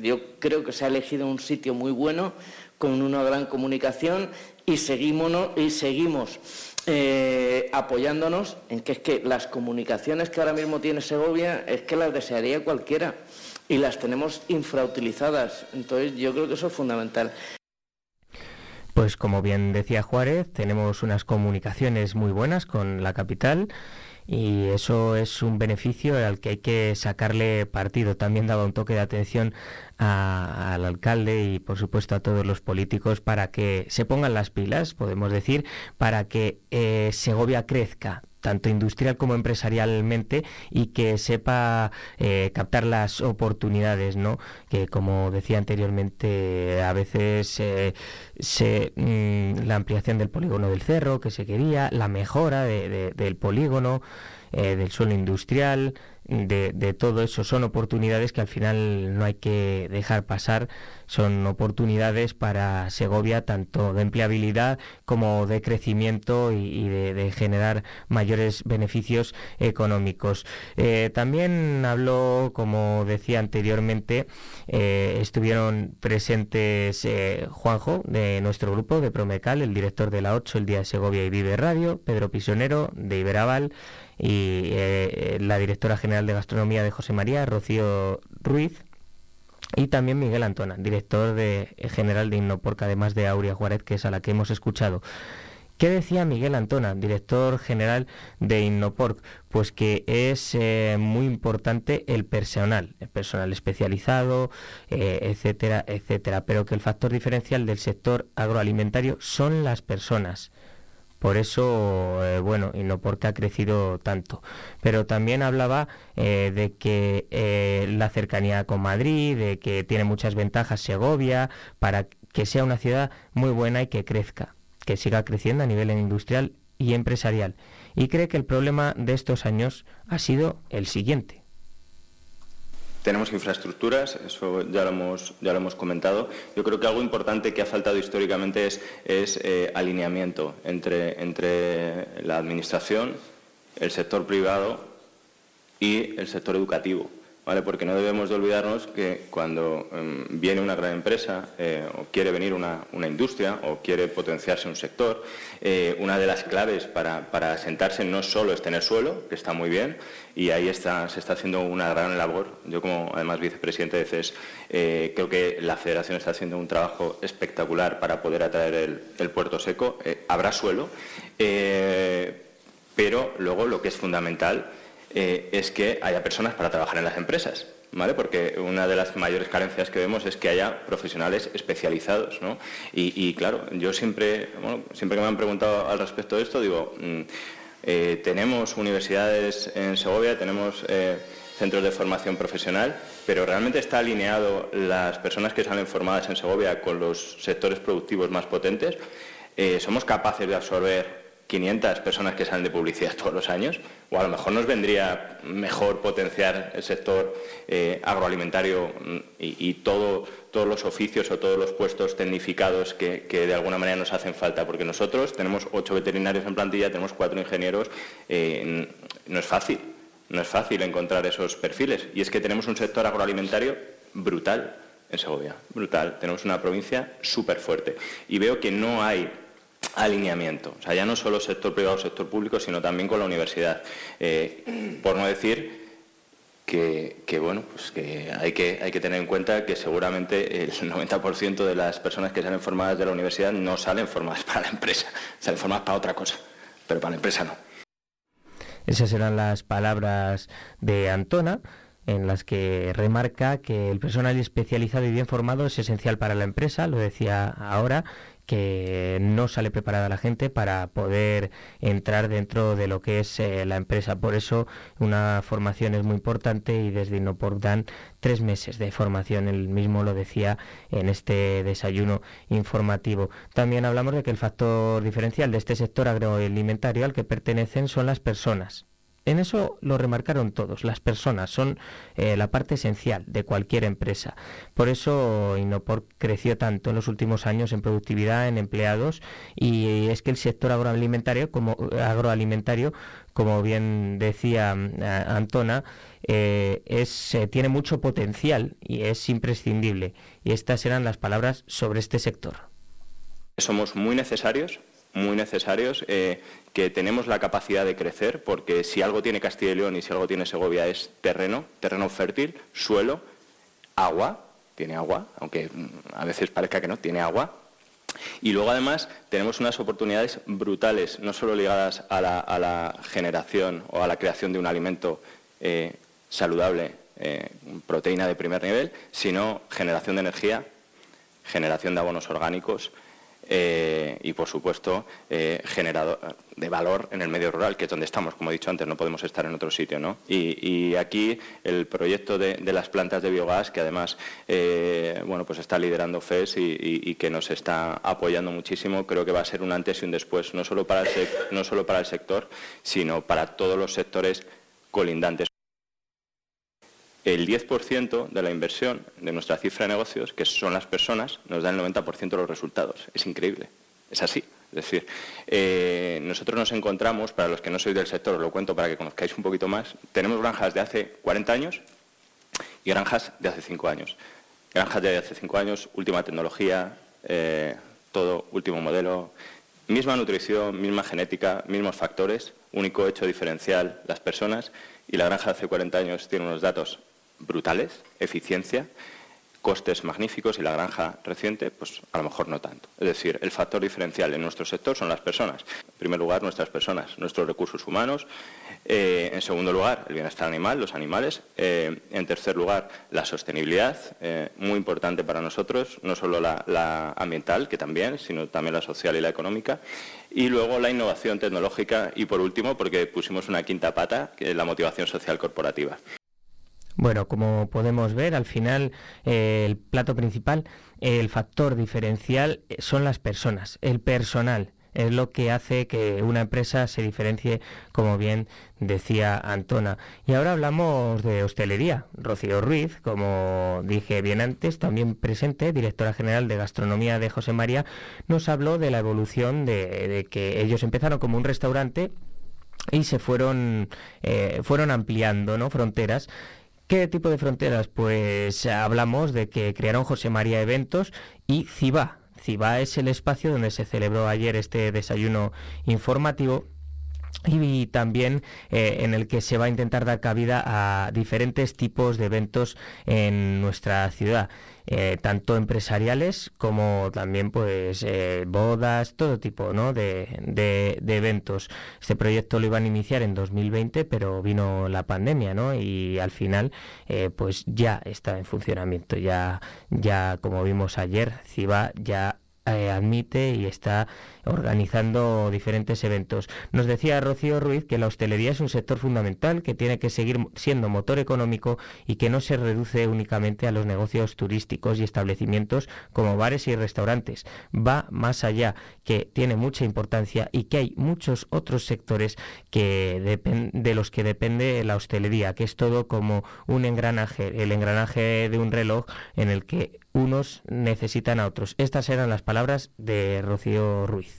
yo creo que se ha elegido un sitio muy bueno con una gran comunicación y seguimos, y seguimos eh, apoyándonos en que es que las comunicaciones que ahora mismo tiene Segovia es que las desearía cualquiera y las tenemos infrautilizadas. Entonces yo creo que eso es fundamental. Pues como bien decía Juárez, tenemos unas comunicaciones muy buenas con la capital y eso es un beneficio al que hay que sacarle partido. También daba un toque de atención al alcalde y por supuesto a todos los políticos para que se pongan las pilas, podemos decir, para que eh, Segovia crezca tanto industrial como empresarialmente y que sepa eh, captar las oportunidades, ¿no? Que como decía anteriormente, a veces eh, se, mm, la ampliación del polígono del cerro que se quería, la mejora del polígono, eh, del suelo industrial, de, todo eso. Son oportunidades que al final no hay que dejar pasar. Son oportunidades para Segovia tanto de empleabilidad como de crecimiento y, de, generar mayores beneficios económicos. Eh, también habló, como decía anteriormente, eh, estuvieron presentes Juanjo de nuestro grupo de Promecal, el director de la 8, el Día de Segovia y Vive Radio, Pedro Pisonero de Iberaval, y eh, la directora general de gastronomía de José María, Rocío Ruiz, y también Miguel Antona, director de, eh, general de Innoporc, además de Aurea Juárez, que es a la que hemos escuchado. ¿Qué decía Miguel Antona, director general de Innoporc? Pues que es eh, muy importante el personal, el personal especializado, etcétera, etcétera, pero que el factor diferencial del sector agroalimentario son las personas Por eso, eh, bueno, y no porque ha crecido tanto. Pero también hablaba eh, de que eh, la cercanía con Madrid, de que tiene muchas ventajas Segovia, para que sea una ciudad muy buena y que crezca, que siga creciendo a nivel industrial y empresarial. Y cree que el problema de estos años ha sido el siguiente tenemos infraestructuras, eso ya lo hemos, ya lo hemos comentado. Yo creo que algo importante que ha faltado históricamente es, es eh, alineamiento entre, entre la Administración, el sector privado y el sector educativo. Porque no debemos de olvidarnos que cuando em, viene una gran empresa eh, o quiere venir una, industria o quiere potenciarse un sector, eh, una de las claves para, para, sentarse no solo es tener suelo, que está muy bien, y ahí se está haciendo una gran labor. Yo como además vicepresidente de CES eh, creo que la federación está haciendo un trabajo espectacular para poder atraer el puerto seco. habrá suelo, pero luego lo que es fundamental eh, es que haya personas para trabajar en las empresas. ¿Vale? Porque una de las mayores carencias que vemos es que haya profesionales especializados, ¿no? Y, claro, yo siempre, siempre que me han preguntado al respecto de esto, digo, mm, eh, tenemos universidades en Segovia, tenemos eh, centros de formación profesional, pero realmente está alineado las personas que salen formadas en Segovia con los sectores productivos más potentes. somos capaces de absorber 500 personas que salen de publicidad todos los años, o a lo mejor nos vendría mejor potenciar el sector eh, agroalimentario mm, y, todos los oficios o todos los puestos tecnificados que, de alguna manera nos hacen falta, porque nosotros tenemos ocho veterinarios en plantilla, tenemos cuatro ingenieros, eh, no es fácil, no es fácil encontrar esos perfiles, y es que tenemos un sector agroalimentario brutal en Segovia, brutal, tenemos una provincia súper fuerte, y veo que no hay alineamiento. O sea, ya no solo sector privado, sector público, sino también con la universidad. Eh, por no decir que, bueno, pues que hay, que hay que tener en cuenta que seguramente el 90% de las personas que salen formadas de la universidad no salen formadas para la empresa, salen formadas para otra cosa, pero para la empresa no. Esas eran las palabras de Antona en las que remarca que el personal especializado y bien formado es esencial para la empresa, lo decía ahora, que no sale preparada la gente para poder entrar dentro de lo que es eh, la empresa. Por eso una formación es muy importante y desde Inoport dan tres meses de formación. El mismo lo decía en este desayuno informativo. También hablamos de que el factor diferencial de este sector agroalimentario al que pertenecen son las personas en eso lo remarcaron todos. Las personas son eh, la parte esencial de cualquier empresa. Por eso Inopor creció tanto en los últimos años en productividad, en empleados, y es que el sector agroalimentario, como, agroalimentario, como bien decía mm, Antona, eh, es, eh, tiene mucho potencial y es imprescindible. Y estas eran las palabras sobre este sector. Somos muy necesarios muy necesarios, eh, que tenemos la capacidad de crecer, porque si algo tiene Castilla y León y si algo tiene Segovia es terreno, terreno fértil, suelo, agua, tiene agua, aunque mm, a veces parezca que no, tiene agua. Y luego además tenemos unas oportunidades brutales, no solo ligadas a la, generación o a la creación de un alimento eh, saludable, eh, proteína de primer nivel, sino generación de energía, generación de abonos orgánicos, eh, y, por supuesto, eh, generador de valor en el medio rural, que es donde estamos, como he dicho antes, no podemos estar en otro sitio. ¿no? Y, aquí el proyecto de, las plantas de biogás, que además eh, bueno, pues está liderando FES y, que nos está apoyando muchísimo, creo que va a ser un antes y un después, no solo para no solo para el sector, sino para todos los sectores colindantes el 10% de la inversión de nuestra cifra de negocios, que son las personas, nos da el 90% de los resultados. Es increíble, es así. Es decir, eh, nosotros nos encontramos, para los que no sois del sector, os lo cuento para que conozcáis un poquito más, tenemos granjas de hace 40 años y granjas de hace 5 años. Granjas de hace 5 años, última tecnología, eh, todo último modelo, misma nutrición, misma genética, mismos factores, único hecho diferencial las personas y la granja de hace 40 años tiene unos datos brutales, eficiencia, costes magníficos y la granja reciente, pues a lo mejor no tanto. Es decir, el factor diferencial en nuestro sector son las personas. En primer lugar, nuestras personas, nuestros recursos humanos. Eh, en segundo lugar, el bienestar animal, los animales. Eh, en tercer lugar, la sostenibilidad, eh, muy importante para nosotros, no solo la, ambiental, que también, sino también la social y la económica. Y luego la innovación tecnológica y, por último, porque pusimos una quinta pata, que es la motivación social corporativa. Bueno, como podemos ver, al final el plato principal, el factor diferencial son las personas, el personal es lo que hace que una empresa se diferencie, como bien decía Antona. Y ahora hablamos de hostelería. Rocío Ruiz, como dije bien antes, también presente, directora general de gastronomía de José María, nos habló de la evolución de, que ellos empezaron como un restaurante y se fueron, eh, fueron ampliando ¿no? fronteras ¿Qué tipo de fronteras? Pues hablamos de que crearon José María Eventos y CIBA, CIBA es el espacio donde se celebró ayer este desayuno informativo y también eh, en el que se va a intentar dar cabida a diferentes tipos de eventos en nuestra ciudad. Eh, tanto empresariales como también pues eh, bodas, todo tipo ¿no? de, de, eventos. Este proyecto lo iban a iniciar en 2020, pero vino la pandemia ¿no? y al final pues ya está en funcionamiento. Ya, ya como vimos ayer, CIBA ya admite y está organizando diferentes eventos. Nos decía Rocío Ruiz que la hostelería es un sector fundamental que tiene que seguir siendo motor económico y que no se reduce únicamente a los negocios turísticos y establecimientos como bares y restaurantes. Va más allá, que tiene mucha importancia y que hay muchos otros sectores que de los que depende la hostelería, que es todo como un engranaje, el engranaje de un reloj en el que unos necesitan a otros. Estas eran las palabras de Rocío Ruiz.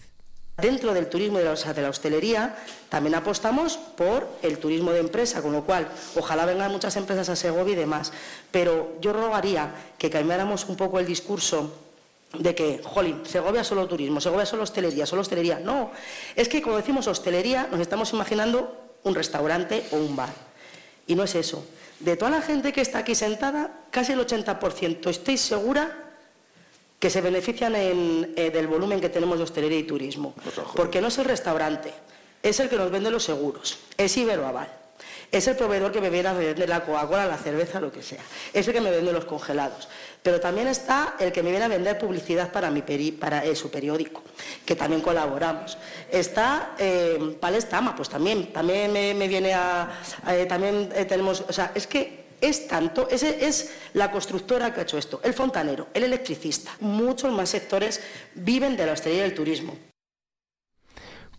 Dentro del turismo de la, de la hostelería también apostamos por el turismo de empresa, con lo cual ojalá vengan muchas empresas a Segovia y demás. Pero yo rogaría que cambiáramos un poco el discurso de que, jolín, Segovia solo turismo, Segovia solo hostelería, solo hostelería. No, es que como decimos hostelería nos estamos imaginando un restaurante o un bar. Y no es eso. De toda la gente que está aquí sentada, casi el 80% estoy segura que se benefician eh, del volumen que tenemos de hostelería y turismo. Porque no es el restaurante, es el que nos vende los seguros, es Iberoaval, es el proveedor que me viene a vender la Coca-Cola, la cerveza, lo que sea, es el que me vende los congelados. Pero también está el que me viene a vender publicidad para, mi para eh, su periódico, que también colaboramos. Está eh, Palestama, pues también, también me, viene a... también tenemos... O sea, es que es tanto, ese es la constructora que ha hecho esto, el fontanero, el electricista. Muchos más sectores viven de la hostelería y del turismo.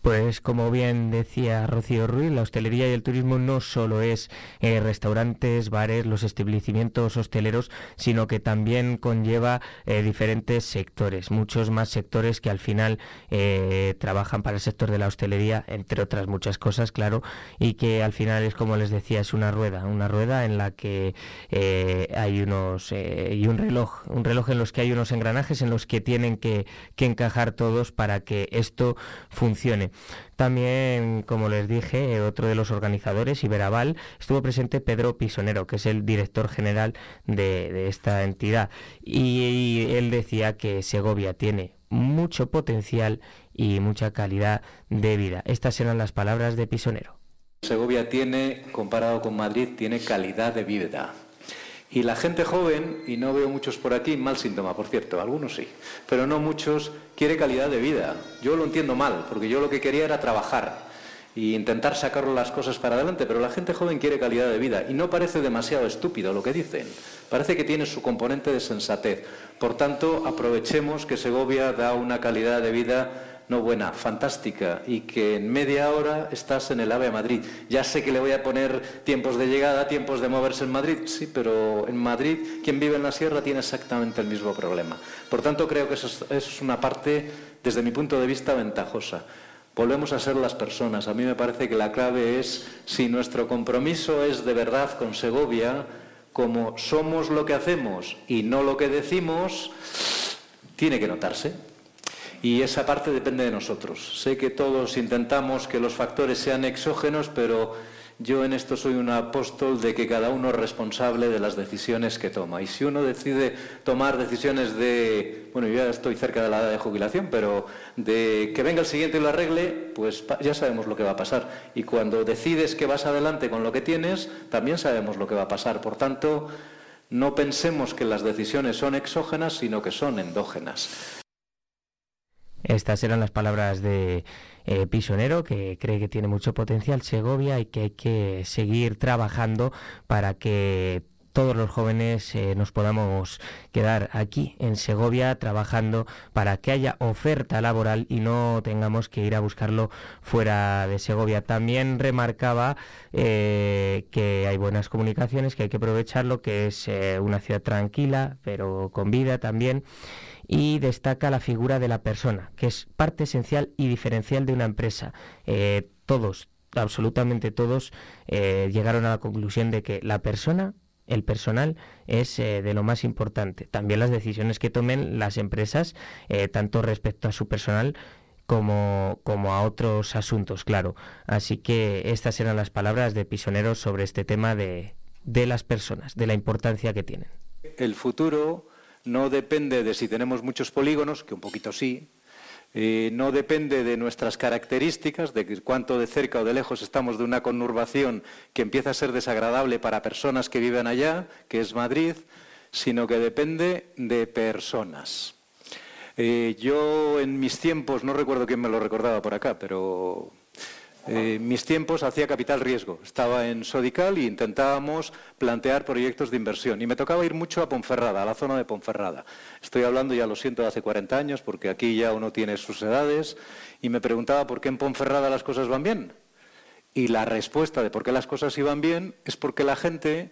Pues como bien decía Rocío Ruiz, la hostelería y el turismo no solo es eh, restaurantes, bares, los establecimientos hosteleros, sino que también conlleva eh, diferentes sectores, muchos más sectores que al final eh, trabajan para el sector de la hostelería, entre otras muchas cosas, claro, y que al final es como les decía, es una rueda, una rueda en la que hay unos y un reloj, un reloj en los que hay unos engranajes en los que tienen que encajar todos para que esto funcione. También, como les dije, otro de los organizadores, Iberaval, estuvo presente Pedro Pisonero, que es el director general de, esta entidad. Y, él decía que Segovia tiene mucho potencial y mucha calidad de vida. Estas eran las palabras de Pisonero. Segovia tiene, comparado con Madrid, tiene calidad de vida. Y la gente joven, y no veo muchos por aquí, mal síntoma, por cierto, algunos sí, pero no muchos, quiere calidad de vida. Yo lo entiendo mal, porque yo lo que quería era trabajar e intentar sacar las cosas para adelante, pero la gente joven quiere calidad de vida y no parece demasiado estúpido lo que dicen. Parece que tiene su componente de sensatez. Por tanto, aprovechemos que Segovia da una calidad de vida no buena, fantástica, y que en media hora estás en el AVE a Madrid. Ya sé que le voy a poner tiempos de llegada, tiempos de moverse en Madrid, sí, pero en Madrid quien vive en la sierra tiene exactamente el mismo problema. Por tanto, creo que eso es, una parte, desde mi punto de vista, ventajosa. Volvemos a ser las personas. A mí me parece que la clave es si nuestro compromiso es de verdad con Segovia, como somos lo que hacemos y no lo que decimos, tiene que notarse y esa parte depende de nosotros. Sé que todos intentamos que los factores sean exógenos, pero yo en esto soy un apóstol de que cada uno es responsable de las decisiones que toma. Y si uno decide tomar decisiones de, bueno, yo ya estoy cerca de la edad de jubilación, pero de que venga el siguiente y lo arregle, pues ya sabemos lo que va a pasar. Y cuando decides que vas adelante con lo que tienes, también sabemos lo que va a pasar. Por tanto, no pensemos que las decisiones son exógenas, sino que son endógenas. Estas eran las palabras de eh, Pisonero, que cree que tiene mucho potencial Segovia y que hay que seguir trabajando para que todos los jóvenes eh, nos podamos quedar aquí en Segovia trabajando para que haya oferta laboral y no tengamos que ir a buscarlo fuera de Segovia. También remarcaba eh, que hay buenas comunicaciones, que hay que aprovecharlo, que es una ciudad tranquila, pero con vida también y destaca la figura de la persona, que es parte esencial y diferencial de una empresa. Eh, todos, absolutamente todos, eh, llegaron a la conclusión de que la persona el personal es eh, de lo más importante. También las decisiones que tomen las empresas, tanto respecto a su personal como, como, a otros asuntos, claro. Así que estas eran las palabras de Pisoneros sobre este tema de, de las personas, de la importancia que tienen. El futuro no depende de si tenemos muchos polígonos, que un poquito sí, eh, no depende de nuestras características, de cuánto de cerca o de lejos estamos de una conurbación que empieza a ser desagradable para personas que viven allá, que es Madrid, sino que depende de personas. Eh, yo en mis tiempos, no recuerdo quién me lo recordaba por acá, pero eh, mis tiempos hacía capital riesgo. Estaba en Sodical e intentábamos plantear proyectos de inversión. Y me tocaba ir mucho a Ponferrada, a la zona de Ponferrada. Estoy hablando, ya lo siento, de hace 40 años, porque aquí ya uno tiene sus edades. Y me preguntaba por qué en Ponferrada las cosas van bien. Y la respuesta de por qué las cosas iban bien es porque la gente,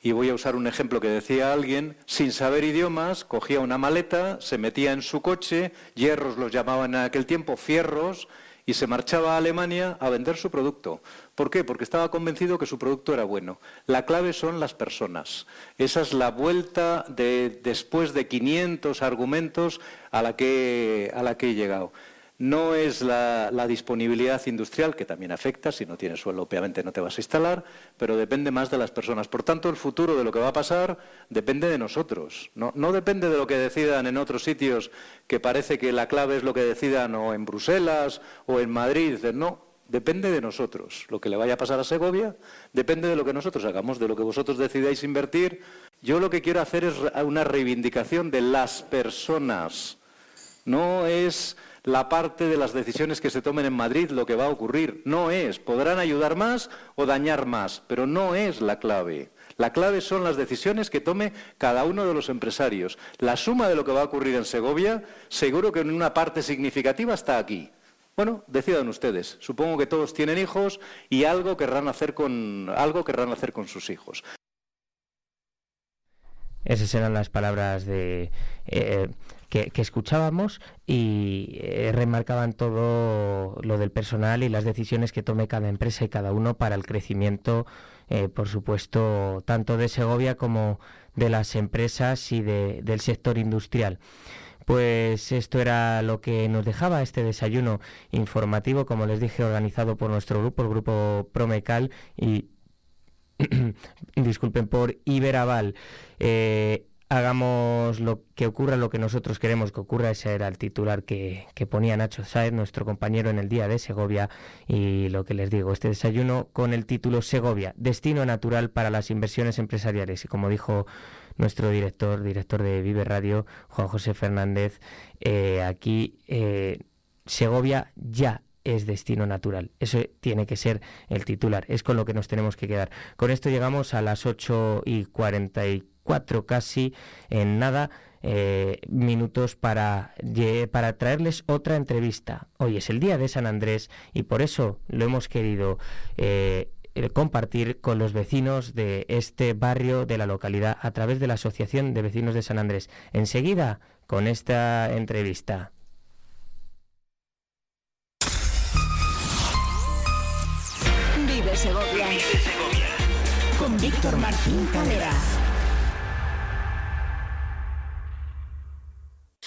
y voy a usar un ejemplo que decía alguien, sin saber idiomas, cogía una maleta, se metía en su coche, hierros los llamaban en aquel tiempo, fierros, y se marchaba a Alemania a vender su producto. ¿Por qué? Porque estaba convencido que su producto era bueno. La clave son las personas. Esa es la vuelta de, después de 500 argumentos a la que, a la que he llegado. No es la, disponibilidad industrial, que también afecta, si no tienes suelo obviamente no te vas a instalar, pero depende más de las personas. Por tanto, el futuro de lo que va a pasar depende de nosotros. No, no depende de lo que decidan en otros sitios, que parece que la clave es lo que decidan o en Bruselas o en Madrid. No, depende de nosotros. Lo que le vaya a pasar a Segovia depende de lo que nosotros hagamos, de lo que vosotros decidáis invertir. Yo lo que quiero hacer es una reivindicación de las personas. No es la parte de las decisiones que se tomen en Madrid lo que va a ocurrir. No es. Podrán ayudar más o dañar más, pero no es la clave. La clave son las decisiones que tome cada uno de los empresarios. La suma de lo que va a ocurrir en Segovia, seguro que en una parte significativa está aquí. Bueno, decidan ustedes. Supongo que todos tienen hijos y algo querrán hacer con, algo querrán hacer con sus hijos. Esas eran las palabras de eh, que, escuchábamos y eh, remarcaban todo lo del personal y las decisiones que tome cada empresa y cada uno para el crecimiento, eh, por supuesto, tanto de Segovia como de las empresas y del sector industrial. Pues esto era lo que nos dejaba este desayuno informativo, como les dije, organizado por nuestro grupo, el grupo Promecal y disculpen por Iberaval. Eh, hagamos lo que ocurra, lo que nosotros queremos que ocurra. Ese era el titular que, ponía Nacho Saez, nuestro compañero en el día de Segovia. Y lo que les digo, este desayuno con el título Segovia, destino natural para las inversiones empresariales. Y como dijo nuestro director, director de Vive Radio, Juan José Fernández, eh, aquí eh, Segovia ya es destino natural. Eso tiene que ser el titular. Es con lo que nos tenemos que quedar. Con esto llegamos a las 8 y 44 casi en nada. Eh, minutos para, para traerles otra entrevista. Hoy es el día de San Andrés y por eso lo hemos querido eh, compartir con los vecinos de este barrio de la localidad a través de la Asociación de Vecinos de San Andrés. Enseguida con esta entrevista. Segovia. Con Víctor Martín Calera.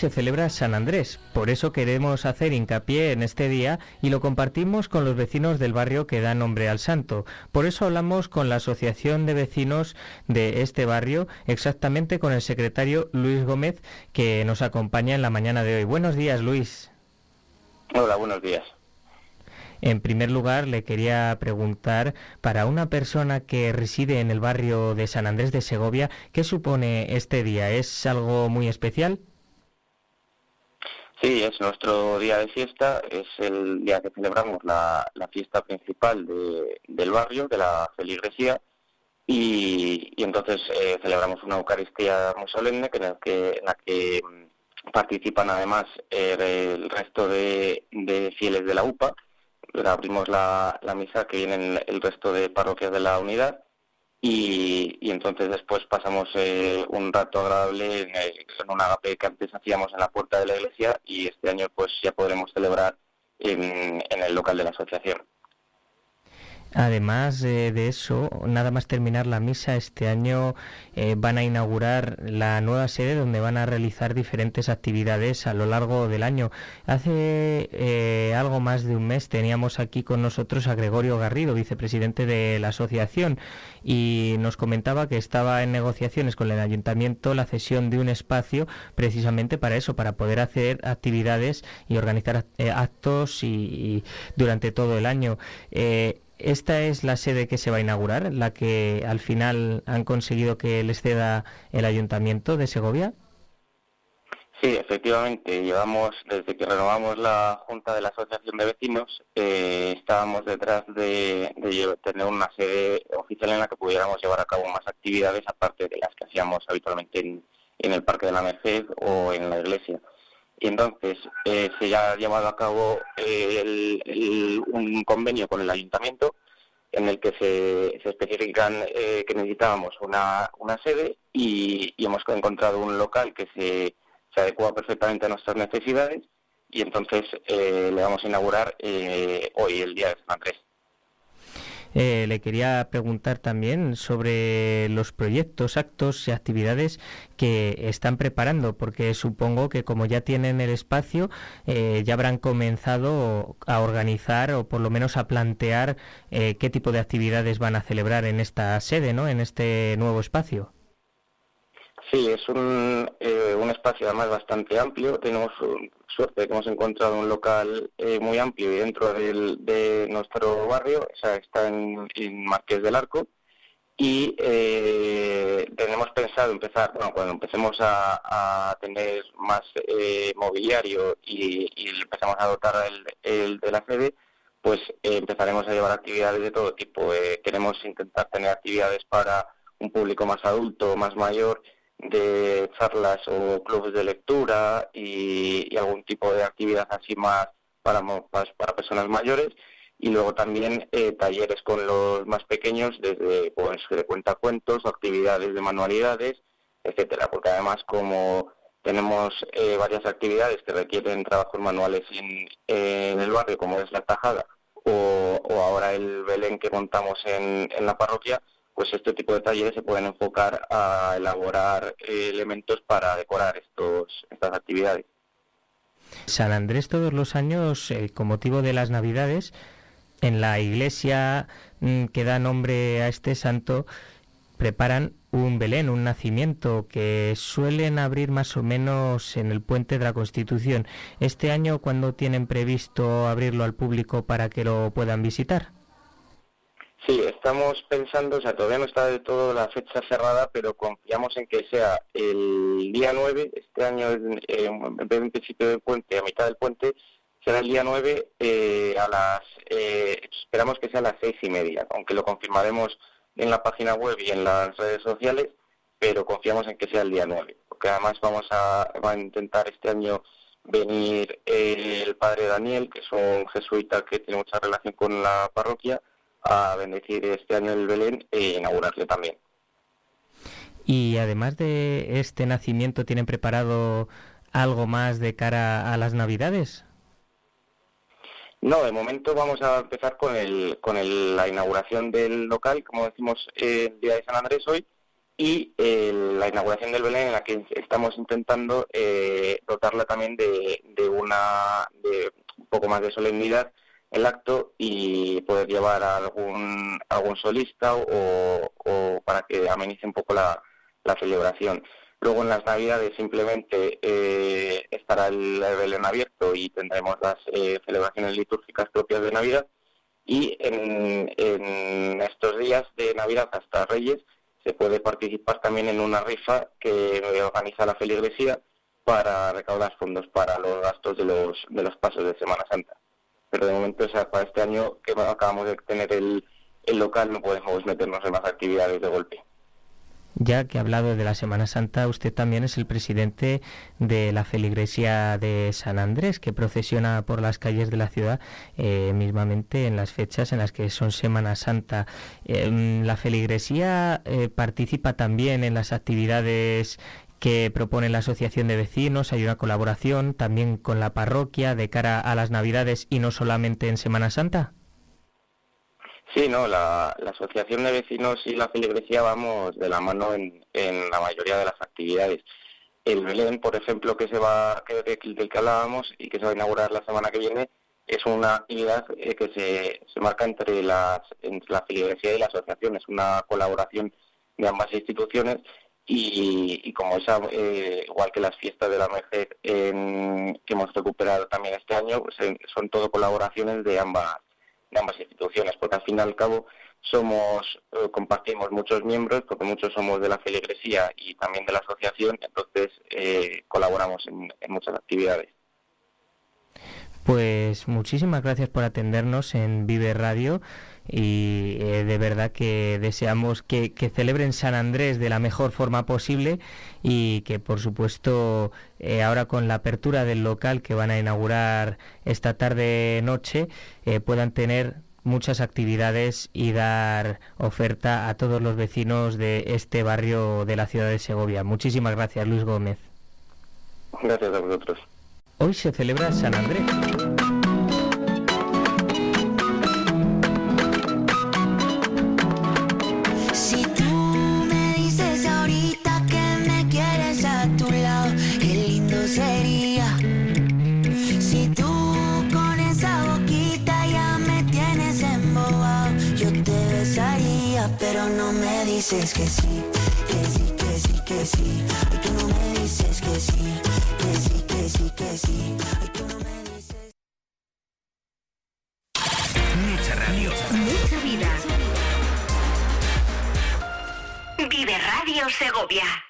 se celebra San Andrés, por eso queremos hacer hincapié en este día y lo compartimos con los vecinos del barrio que da nombre al santo. Por eso hablamos con la Asociación de Vecinos de este barrio, exactamente con el secretario Luis Gómez, que nos acompaña en la mañana de hoy. Buenos días, Luis. Hola, buenos días. En primer lugar, le quería preguntar, para una persona que reside en el barrio de San Andrés de Segovia, ¿qué supone este día? ¿Es algo muy especial? Sí, es nuestro día de fiesta, es el día que celebramos la, fiesta principal del barrio, de la feligresía, y, entonces eh, celebramos una Eucaristía muy solemne en la que mm, participan además eh, el resto de fieles de la UPA, abrimos la, la misa que vienen el resto de parroquias de la unidad y, entonces después pasamos eh, un rato agradable en, un agape que antes hacíamos en la puerta de la iglesia y este año pues ya podremos celebrar en el local de la asociación. Además de eso, nada más terminar la misa, este año eh, van a inaugurar la nueva sede donde van a realizar diferentes actividades a lo largo del año. Hace eh, algo más de un mes teníamos aquí con nosotros a Gregorio Garrido, vicepresidente de la asociación, y nos comentaba que estaba en negociaciones con el ayuntamiento la cesión de un espacio precisamente para eso, para poder hacer actividades y organizar eh, actos y, durante todo el año. ¿Esta es la sede que se va a inaugurar, la que al final han conseguido que les ceda el ayuntamiento de Segovia? Sí, efectivamente. Llevamos, desde que renovamos la Junta de la Asociación de Vecinos, eh, estábamos detrás de, tener una sede oficial en la que pudiéramos llevar a cabo más actividades, aparte de las que hacíamos habitualmente en, el Parque de la Merced o en la iglesia. Y entonces eh, se ha llevado a cabo eh, un convenio con el ayuntamiento en el que se, especifican eh, que necesitábamos una, una sede y, hemos encontrado un local que se, adecua perfectamente a nuestras necesidades y entonces le vamos a inaugurar hoy, el día de San Andrés. Eh, le quería preguntar también sobre los proyectos, actos y actividades que están preparando, porque supongo que como ya tienen el espacio, eh, ya habrán comenzado a organizar o por lo menos a plantear eh, qué tipo de actividades van a celebrar en esta sede, ¿no? En este nuevo espacio. Sí, es un, eh, un espacio además bastante amplio. Tenemos suerte de que hemos encontrado un local eh, muy amplio dentro del, de nuestro barrio, o sea, está en, Marqués del Arco. Y eh, tenemos pensado empezar, bueno, cuando empecemos a, tener más eh, mobiliario y, y, empezamos a dotar el, el de la sede, pues empezaremos a llevar actividades de todo tipo. queremos intentar tener actividades para un público más adulto, más mayor, de charlas o clubes de lectura y, algún tipo de actividad así más para, para personas mayores. Y luego también eh, talleres con los más pequeños desde pues de cuentacuentos, actividades de manualidades, etcétera, porque además como tenemos eh, varias actividades que requieren trabajos manuales en, en, el barrio, como es la tajada o, o ahora el Belén que montamos en, en la parroquia, pues este tipo de talleres se pueden enfocar a elaborar eh, elementos para decorar estos, estas actividades. San Andrés todos los años, eh, con motivo de las Navidades, en la iglesia mm, que da nombre a este santo, preparan un Belén, un nacimiento que suelen abrir más o menos en el puente de la Constitución. Este año, ¿cuándo tienen previsto abrirlo al público para que lo puedan visitar? Sí, estamos pensando, o sea, todavía no está de todo la fecha cerrada, pero confiamos en que sea el día 9, este año eh, en vez en principio del puente, a mitad del puente, será el día 9 eh, a las, eh, esperamos que sea a las seis y media, aunque lo confirmaremos en la página web y en las redes sociales, pero confiamos en que sea el día 9, porque además vamos a, a intentar este año venir el padre Daniel, que es un jesuita que tiene mucha relación con la parroquia, a bendecir este año el Belén e inaugurarlo también. Y además de este nacimiento, ¿tienen preparado algo más de cara a las Navidades? No, de momento vamos a empezar con el, con la inauguración del local, como decimos eh, el día de San Andrés hoy, y la inauguración del Belén en la que estamos intentando dotarla también de, de una de un poco más de solemnidad el acto y poder llevar a algún, algún solista o, para que amenice un poco la, celebración. Luego en las Navidades simplemente eh, estará el, Belén abierto y tendremos las eh, celebraciones litúrgicas propias de Navidad. Y en, en, estos días de Navidad hasta Reyes se puede participar también en una rifa que organiza la feligresía para recaudar fondos para los gastos de los, de los pasos de Semana Santa pero de momento, o sea, para este año que acabamos de tener el, el local, no podemos meternos en más actividades de golpe. Ya que ha hablado de la Semana Santa, usted también es el presidente de la feligresía de San Andrés, que procesiona por las calles de la ciudad eh, mismamente en las fechas en las que son Semana Santa. Em, la feligresía eh, participa también en las actividades que propone la Asociación de Vecinos. Hay una colaboración también con la parroquia de cara a las Navidades y no solamente en Semana Santa. Sí, no, la, Asociación de Vecinos y la Feligresía vamos de la mano en, la mayoría de las actividades. El Belén, por ejemplo, que se va, que, del que hablábamos y que se va a inaugurar la semana que viene, es una actividad eh, que se, se marca entre, las, entre la Feligresía y la Asociación. Es una colaboración de ambas instituciones y, como esa, eh, igual que las fiestas de la vejez que hemos recuperado también este año, pues, son todo colaboraciones de ambas, de ambas instituciones, porque al fin y al cabo somos eh, compartimos muchos miembros, porque muchos somos de la feligresía y también de la asociación, entonces eh, colaboramos en muchas actividades. Pues muchísimas gracias por atendernos en Vive Radio y eh, de verdad que deseamos que, celebren San Andrés de la mejor forma posible y que por supuesto eh, ahora con la apertura del local que van a inaugurar esta tarde noche eh, puedan tener muchas actividades y dar oferta a todos los vecinos de este barrio de la ciudad de Segovia. Muchísimas gracias Luis Gómez. Gracias a vosotros. Hoy se celebra San Andrés. Dices que sí, que sí, que sí, que sí. Ay, tú no me dices que sí, que sí, que sí, que sí. Ay, tú no me dices. Mucha radio. Mucha vida. Vive Radio Segovia.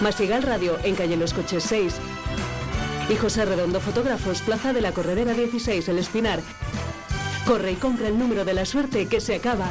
Masigal Radio en calle Los Coches 6. Y José Redondo Fotógrafos, Plaza de la Corredera 16, El Espinar. Corre y compra el número de la suerte que se acaba.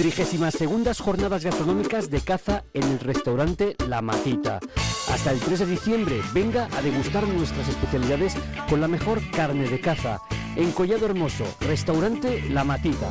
32 Jornadas Gastronómicas de Caza en el restaurante La Matita. Hasta el 3 de diciembre, venga a degustar nuestras especialidades con la mejor carne de caza. En Collado Hermoso, restaurante La Matita.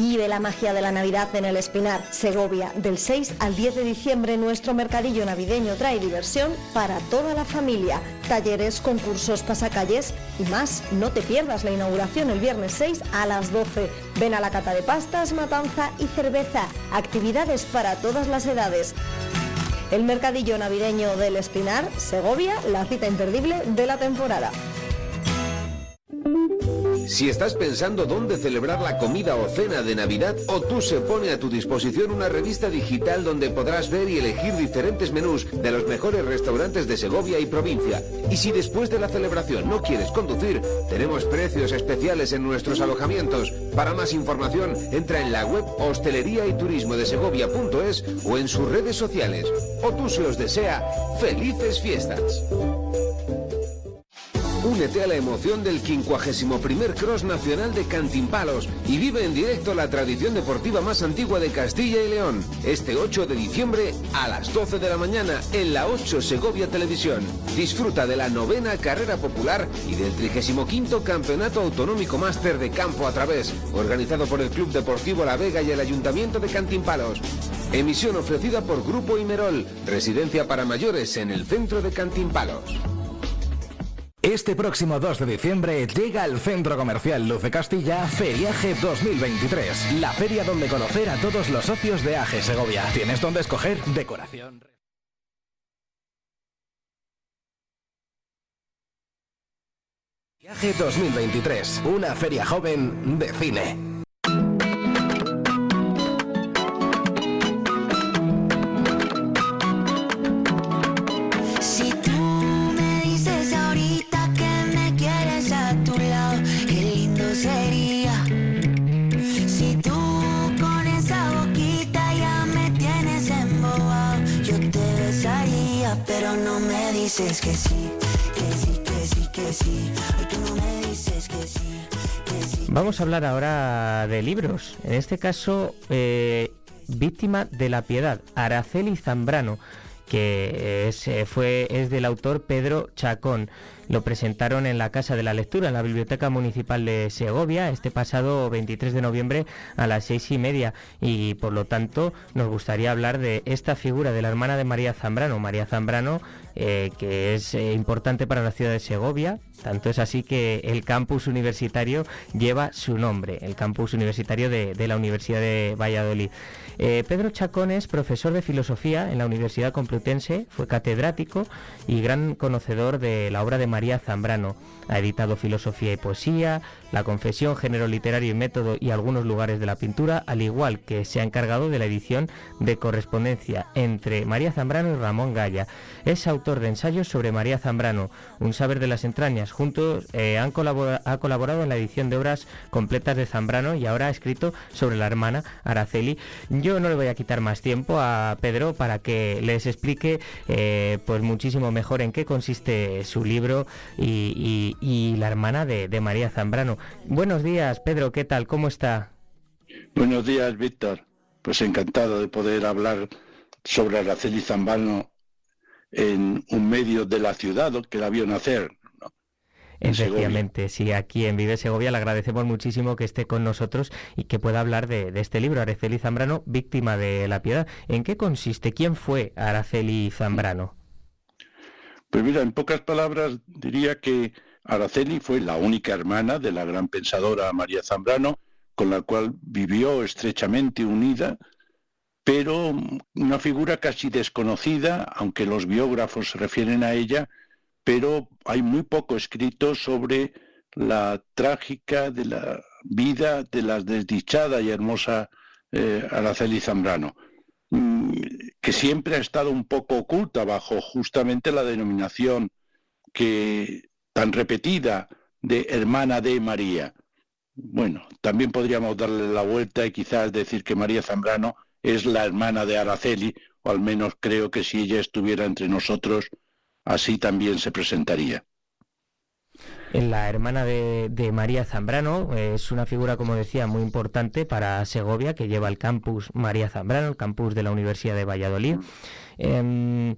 Vive la magia de la Navidad en el Espinar, Segovia. Del 6 al 10 de diciembre nuestro mercadillo navideño trae diversión para toda la familia. Talleres, concursos, pasacalles y más. No te pierdas la inauguración el viernes 6 a las 12. Ven a la cata de pastas, matanza y cerveza. Actividades para todas las edades. El mercadillo navideño del Espinar, Segovia, la cita imperdible de la temporada. Si estás pensando dónde celebrar la comida o cena de Navidad, tú se pone a tu disposición una revista digital donde podrás ver y elegir diferentes menús de los mejores restaurantes de Segovia y provincia. Y si después de la celebración no quieres conducir, tenemos precios especiales en nuestros alojamientos. Para más información, entra en la web hostelería y turismo de Segovia.es o en sus redes sociales. O tú se os desea felices fiestas. Únete a la emoción del 51 Cross Nacional de Cantimpalos y vive en directo la tradición deportiva más antigua de Castilla y León. Este 8 de diciembre a las 12 de la mañana en la 8 Segovia Televisión. Disfruta de la novena carrera popular y del 35 Campeonato Autonómico Máster de Campo a través, organizado por el Club Deportivo La Vega y el Ayuntamiento de Cantimpalos. Emisión ofrecida por Grupo Imerol, residencia para mayores en el centro de Cantimpalos. Este próximo 2 de diciembre llega al Centro Comercial Luce Castilla Feriaje 2023, la feria donde conocer a todos los socios de AGE Segovia. Tienes donde escoger decoración. Viaje 2023, una feria joven de cine. Vamos a hablar ahora de libros. En este caso, eh, Víctima de la Piedad, Araceli Zambrano, que eh, fue, es del autor Pedro Chacón. Lo presentaron en la Casa de la Lectura, en la Biblioteca Municipal de Segovia, este pasado 23 de noviembre a las seis y media. Y por lo tanto, nos gustaría hablar de esta figura de la hermana de María Zambrano. María Zambrano, eh, que es eh, importante para la ciudad de Segovia, tanto es así que el campus universitario lleva su nombre, el campus universitario de, la Universidad de Valladolid. Eh, Pedro Chacón es profesor de filosofía en la Universidad Complutense, fue catedrático y gran conocedor de la obra de María Zambrano. Ha editado Filosofía y Poesía, La Confesión, Género Literario y Método y algunos lugares de la pintura, al igual que se ha encargado de la edición de correspondencia entre María Zambrano y Ramón Gaya. Es autor de ensayos sobre María Zambrano, Un saber de las entrañas. Juntos eh, han ha colaborado en la edición de obras completas de Zambrano y ahora ha escrito sobre la hermana Araceli. Yo no le voy a quitar más tiempo a Pedro para que les explique eh, pues muchísimo mejor en qué consiste su libro y y la hermana de, María Zambrano. Buenos días, Pedro, ¿qué tal? ¿Cómo está? Buenos días, Víctor. Pues encantado de poder hablar sobre Araceli Zambrano en un medio de la ciudad que la vio nacer. Efectivamente, sí, aquí en Vive Segovia le agradecemos muchísimo que esté con nosotros y que pueda hablar de, de, este libro, Araceli Zambrano, víctima de la piedad. ¿En qué consiste? ¿Quién fue Araceli Zambrano? Pues mira, en pocas palabras diría que Araceli fue la única hermana de la gran pensadora María Zambrano, con la cual vivió estrechamente unida, pero una figura casi desconocida, aunque los biógrafos se refieren a ella, pero hay muy poco escrito sobre la trágica de la vida de la desdichada y hermosa eh, Araceli Zambrano, mm, que siempre ha estado un poco oculta bajo justamente la denominación que tan repetida de hermana de María. Bueno, también podríamos darle la vuelta y quizás decir que María Zambrano es la hermana de Araceli, o al menos creo que si ella estuviera entre nosotros, así también se presentaría. La hermana de, María Zambrano es una figura, como decía, muy importante para Segovia, que lleva el campus María Zambrano, el campus de la Universidad de Valladolid. Em,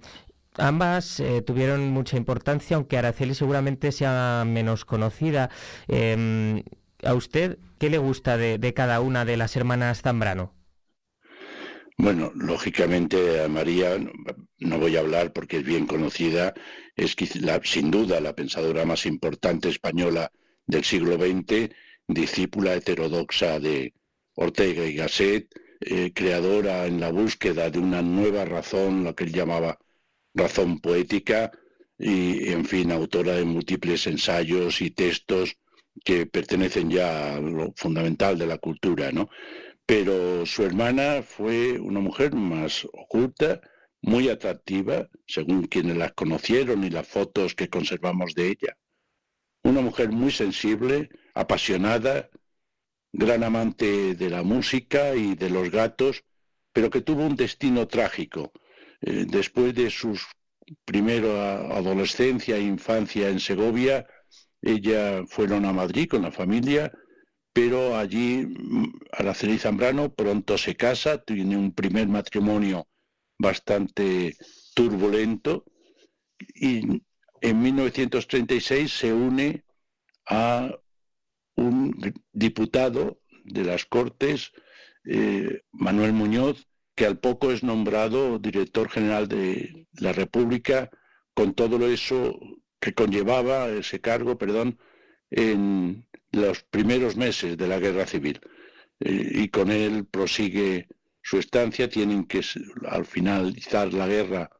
Ambas eh, tuvieron mucha importancia, aunque Araceli seguramente sea menos conocida. Em, a usted, ¿qué le gusta de, cada una de las hermanas Zambrano? Bueno, lógicamente María no voy a hablar porque es bien conocida, es sin duda la pensadora más importante española del siglo XX, discípula heterodoxa de Ortega y Gasset, eh, creadora en la búsqueda de una nueva razón, lo que él llamaba razón poética, y en fin, autora de múltiples ensayos y textos que pertenecen ya a lo fundamental de la cultura, ¿no? Pero su hermana fue una mujer más oculta, muy atractiva, según quienes la conocieron y las fotos que conservamos de ella. Una mujer muy sensible, apasionada, gran amante de la música y de los gatos, pero que tuvo un destino trágico. Eh, después de su primera adolescencia e infancia en Segovia, ella fueron a Madrid con la familia, pero allí mm, Araceli Zambrano pronto se casa, tiene un primer matrimonio bastante turbulento y en 1936 se une a un diputado de las Cortes, eh, Manuel Muñoz, que al poco es nombrado director general de la República, con todo eso que conllevaba ese cargo, perdón, en los primeros meses de la guerra civil. Eh, y con él prosigue su estancia, tienen que al finalizar la guerra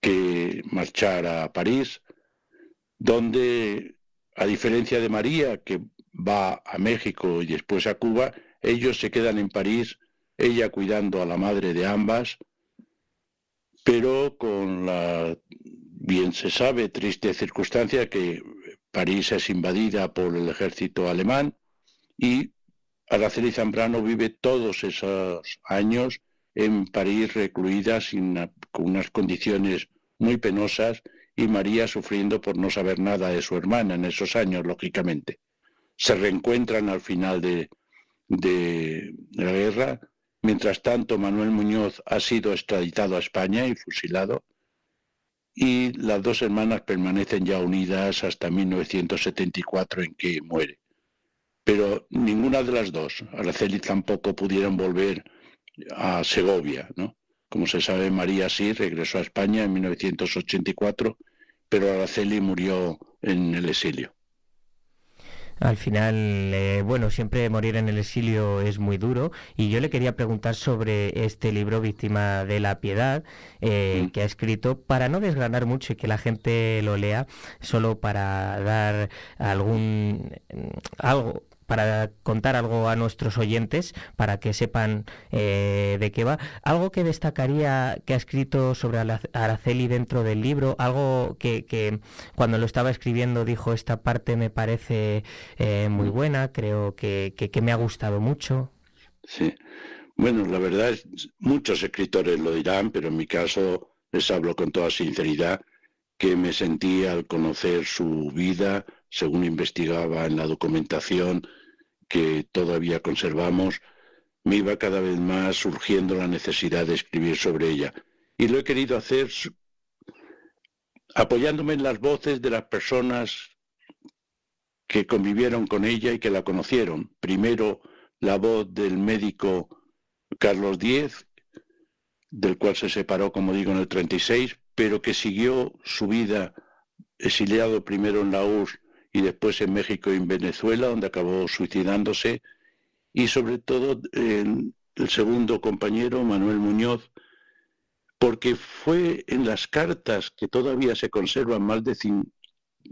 que marchar a París, donde, a diferencia de María, que va a México y después a Cuba, ellos se quedan en París, ella cuidando a la madre de ambas, pero con la, bien se sabe, triste circunstancia que París es invadida por el ejército alemán y Araceli Zambrano vive todos esos años en París recluida con unas condiciones muy penosas y María sufriendo por no saber nada de su hermana en esos años, lógicamente se reencuentran al final de, la guerra. Mientras tanto, Manuel Muñoz ha sido extraditado a España y fusilado. Y las dos hermanas permanecen ya unidas hasta 1974 en que muere. Pero ninguna de las dos, Araceli tampoco pudieron volver a Segovia, ¿no? Como se sabe, María sí regresó a España en 1984, pero Araceli murió en el exilio. Al final, eh, bueno, siempre morir en el exilio es muy duro. Y yo le quería preguntar sobre este libro, Víctima de la Piedad, eh, que ha escrito para no desgranar mucho y que la gente lo lea, solo para dar algún algo para contar algo a nuestros oyentes, para que sepan eh, de qué va. Algo que destacaría que ha escrito sobre Araceli dentro del libro, algo que, cuando lo estaba escribiendo dijo, esta parte me parece eh, muy buena, creo que, que, me ha gustado mucho. Sí, bueno, la verdad es, muchos escritores lo dirán, pero en mi caso les hablo con toda sinceridad que me sentí al conocer su vida, según investigaba en la documentación, que todavía conservamos, me iba cada vez más surgiendo la necesidad de escribir sobre ella. Y lo he querido hacer apoyándome en las voces de las personas que convivieron con ella y que la conocieron. Primero, la voz del médico Carlos X, del cual se separó, como digo, en el 36, pero que siguió su vida exiliado primero en la URSS y después en México y en Venezuela, donde acabó suicidándose, y sobre todo el, el segundo compañero, Manuel Muñoz, porque fue en las cartas que todavía se conservan más de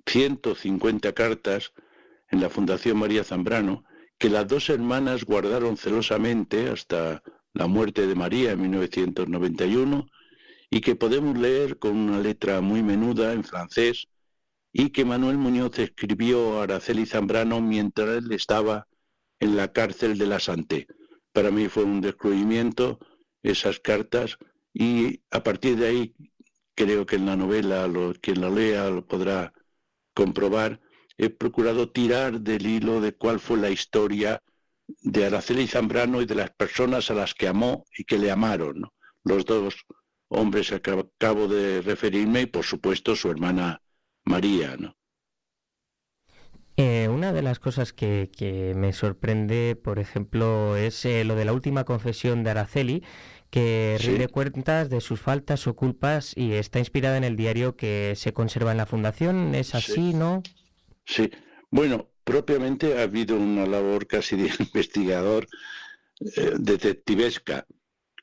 150 cartas en la Fundación María Zambrano, que las dos hermanas guardaron celosamente hasta la muerte de María en 1991 y que podemos leer con una letra muy menuda en francés y que Manuel Muñoz escribió a Araceli Zambrano mientras él estaba en la cárcel de la Santé. Para mí fue un descubrimiento esas cartas y a partir de ahí creo que en la novela quien la lea lo podrá comprobar. He procurado tirar del hilo de cuál fue la historia de Araceli Zambrano y de las personas a las que amó y que le amaron. Los dos hombres que acabo de referirme y por supuesto su hermana María, ¿no? Eh, una de las cosas que, me sorprende, por ejemplo, es eh, lo de la última confesión de Araceli, que rinde cuentas de sus faltas o culpas y está inspirada en el diario que se conserva en la Fundación. ¿Es así, no? Sí. Bueno, propiamente ha habido una labor casi de investigador eh, detectivesca,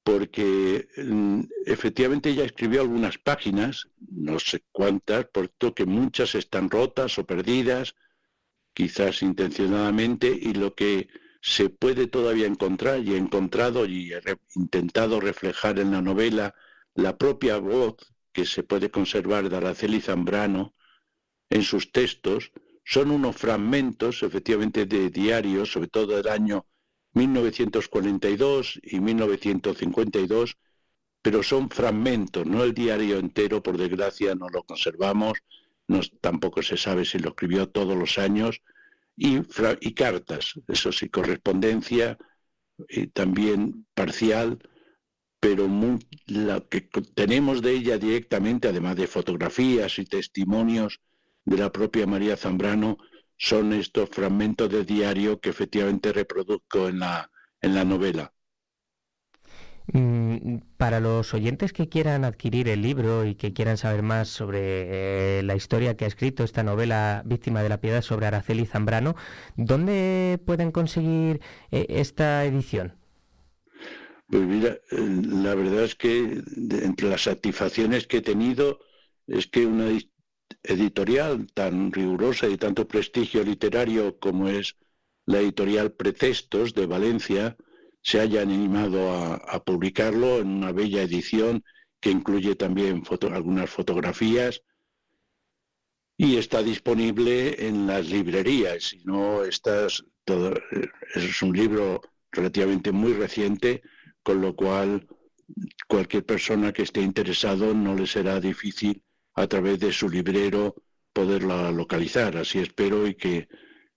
porque mm, efectivamente ella escribió algunas páginas, no sé cuántas, por todo que muchas están rotas o perdidas, quizás intencionadamente, y lo que se puede todavía encontrar y he encontrado y he intentado reflejar en la novela la propia voz que se puede conservar de Araceli Zambrano en sus textos, son unos fragmentos efectivamente de diarios, sobre todo del año 1942 y 1952, pero son fragmentos, no el diario entero, por desgracia no lo conservamos, tampoco se sabe si lo escribió todos los años, y, cartas, eso sí, correspondencia también parcial, pero la que tenemos de ella directamente, además de fotografías y testimonios de la propia María Zambrano, son estos fragmentos de diario que efectivamente reproduzco en la, en la novela. Mm, para los oyentes que quieran adquirir el libro y que quieran saber más sobre eh, la historia que ha escrito esta novela Víctima de la Piedad sobre Araceli Zambrano, ¿dónde pueden conseguir eh, esta edición? Pues mira, eh, la verdad es que entre las satisfacciones que he tenido es que una editorial tan rigurosa y tanto prestigio literario como es la editorial Pretextos de Valencia, se hayan animado a, publicarlo en una bella edición que incluye también algunas fotografías y está disponible en las librerías. Si no, estás es un libro relativamente muy reciente, con lo cual cualquier persona que esté interesado no le será difícil a través de su librero poderla localizar. Así espero y que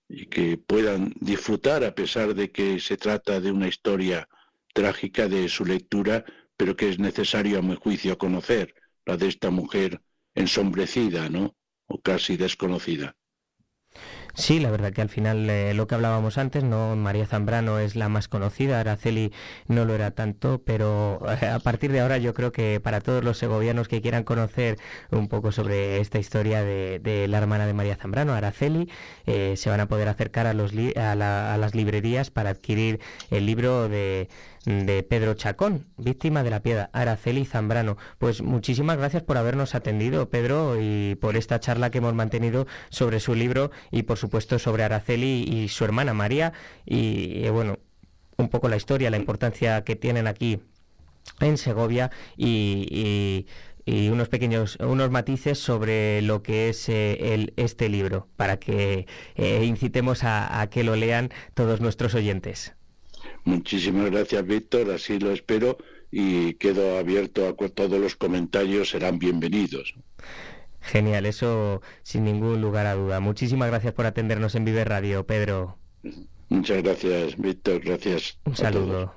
y que puedan disfrutar a pesar de que se trata de una historia trágica de su lectura, pero que es necesario a mi juicio conocer, la de esta mujer ensombrecida, ¿no? O casi desconocida. Sí, la verdad que al final eh, lo que hablábamos antes, no María Zambrano es la más conocida, Araceli no lo era tanto, pero eh, a partir de ahora yo creo que para todos los segovianos que quieran conocer un poco sobre esta historia de, la hermana de María Zambrano, Araceli, eh, se van a poder acercar a, los a las librerías para adquirir el libro de de Pedro Chacón, víctima de la piedra, Araceli Zambrano. Pues muchísimas gracias por habernos atendido, Pedro, y por esta charla que hemos mantenido sobre su libro y por supuesto sobre Araceli y su hermana María y, eh, bueno, un poco la historia, la importancia que tienen aquí en Segovia y, unos pequeños unos matices sobre lo que es eh, el, este libro para que eh, incitemos a que lo lean todos nuestros oyentes. Muchísimas gracias, Víctor, así lo espero y quedo abierto a todos los comentarios, serán bienvenidos. Genial, eso sin ningún lugar a duda. Muchísimas gracias por atendernos en Vive Radio, Pedro. Muchas gracias, Víctor, gracias. Un saludo.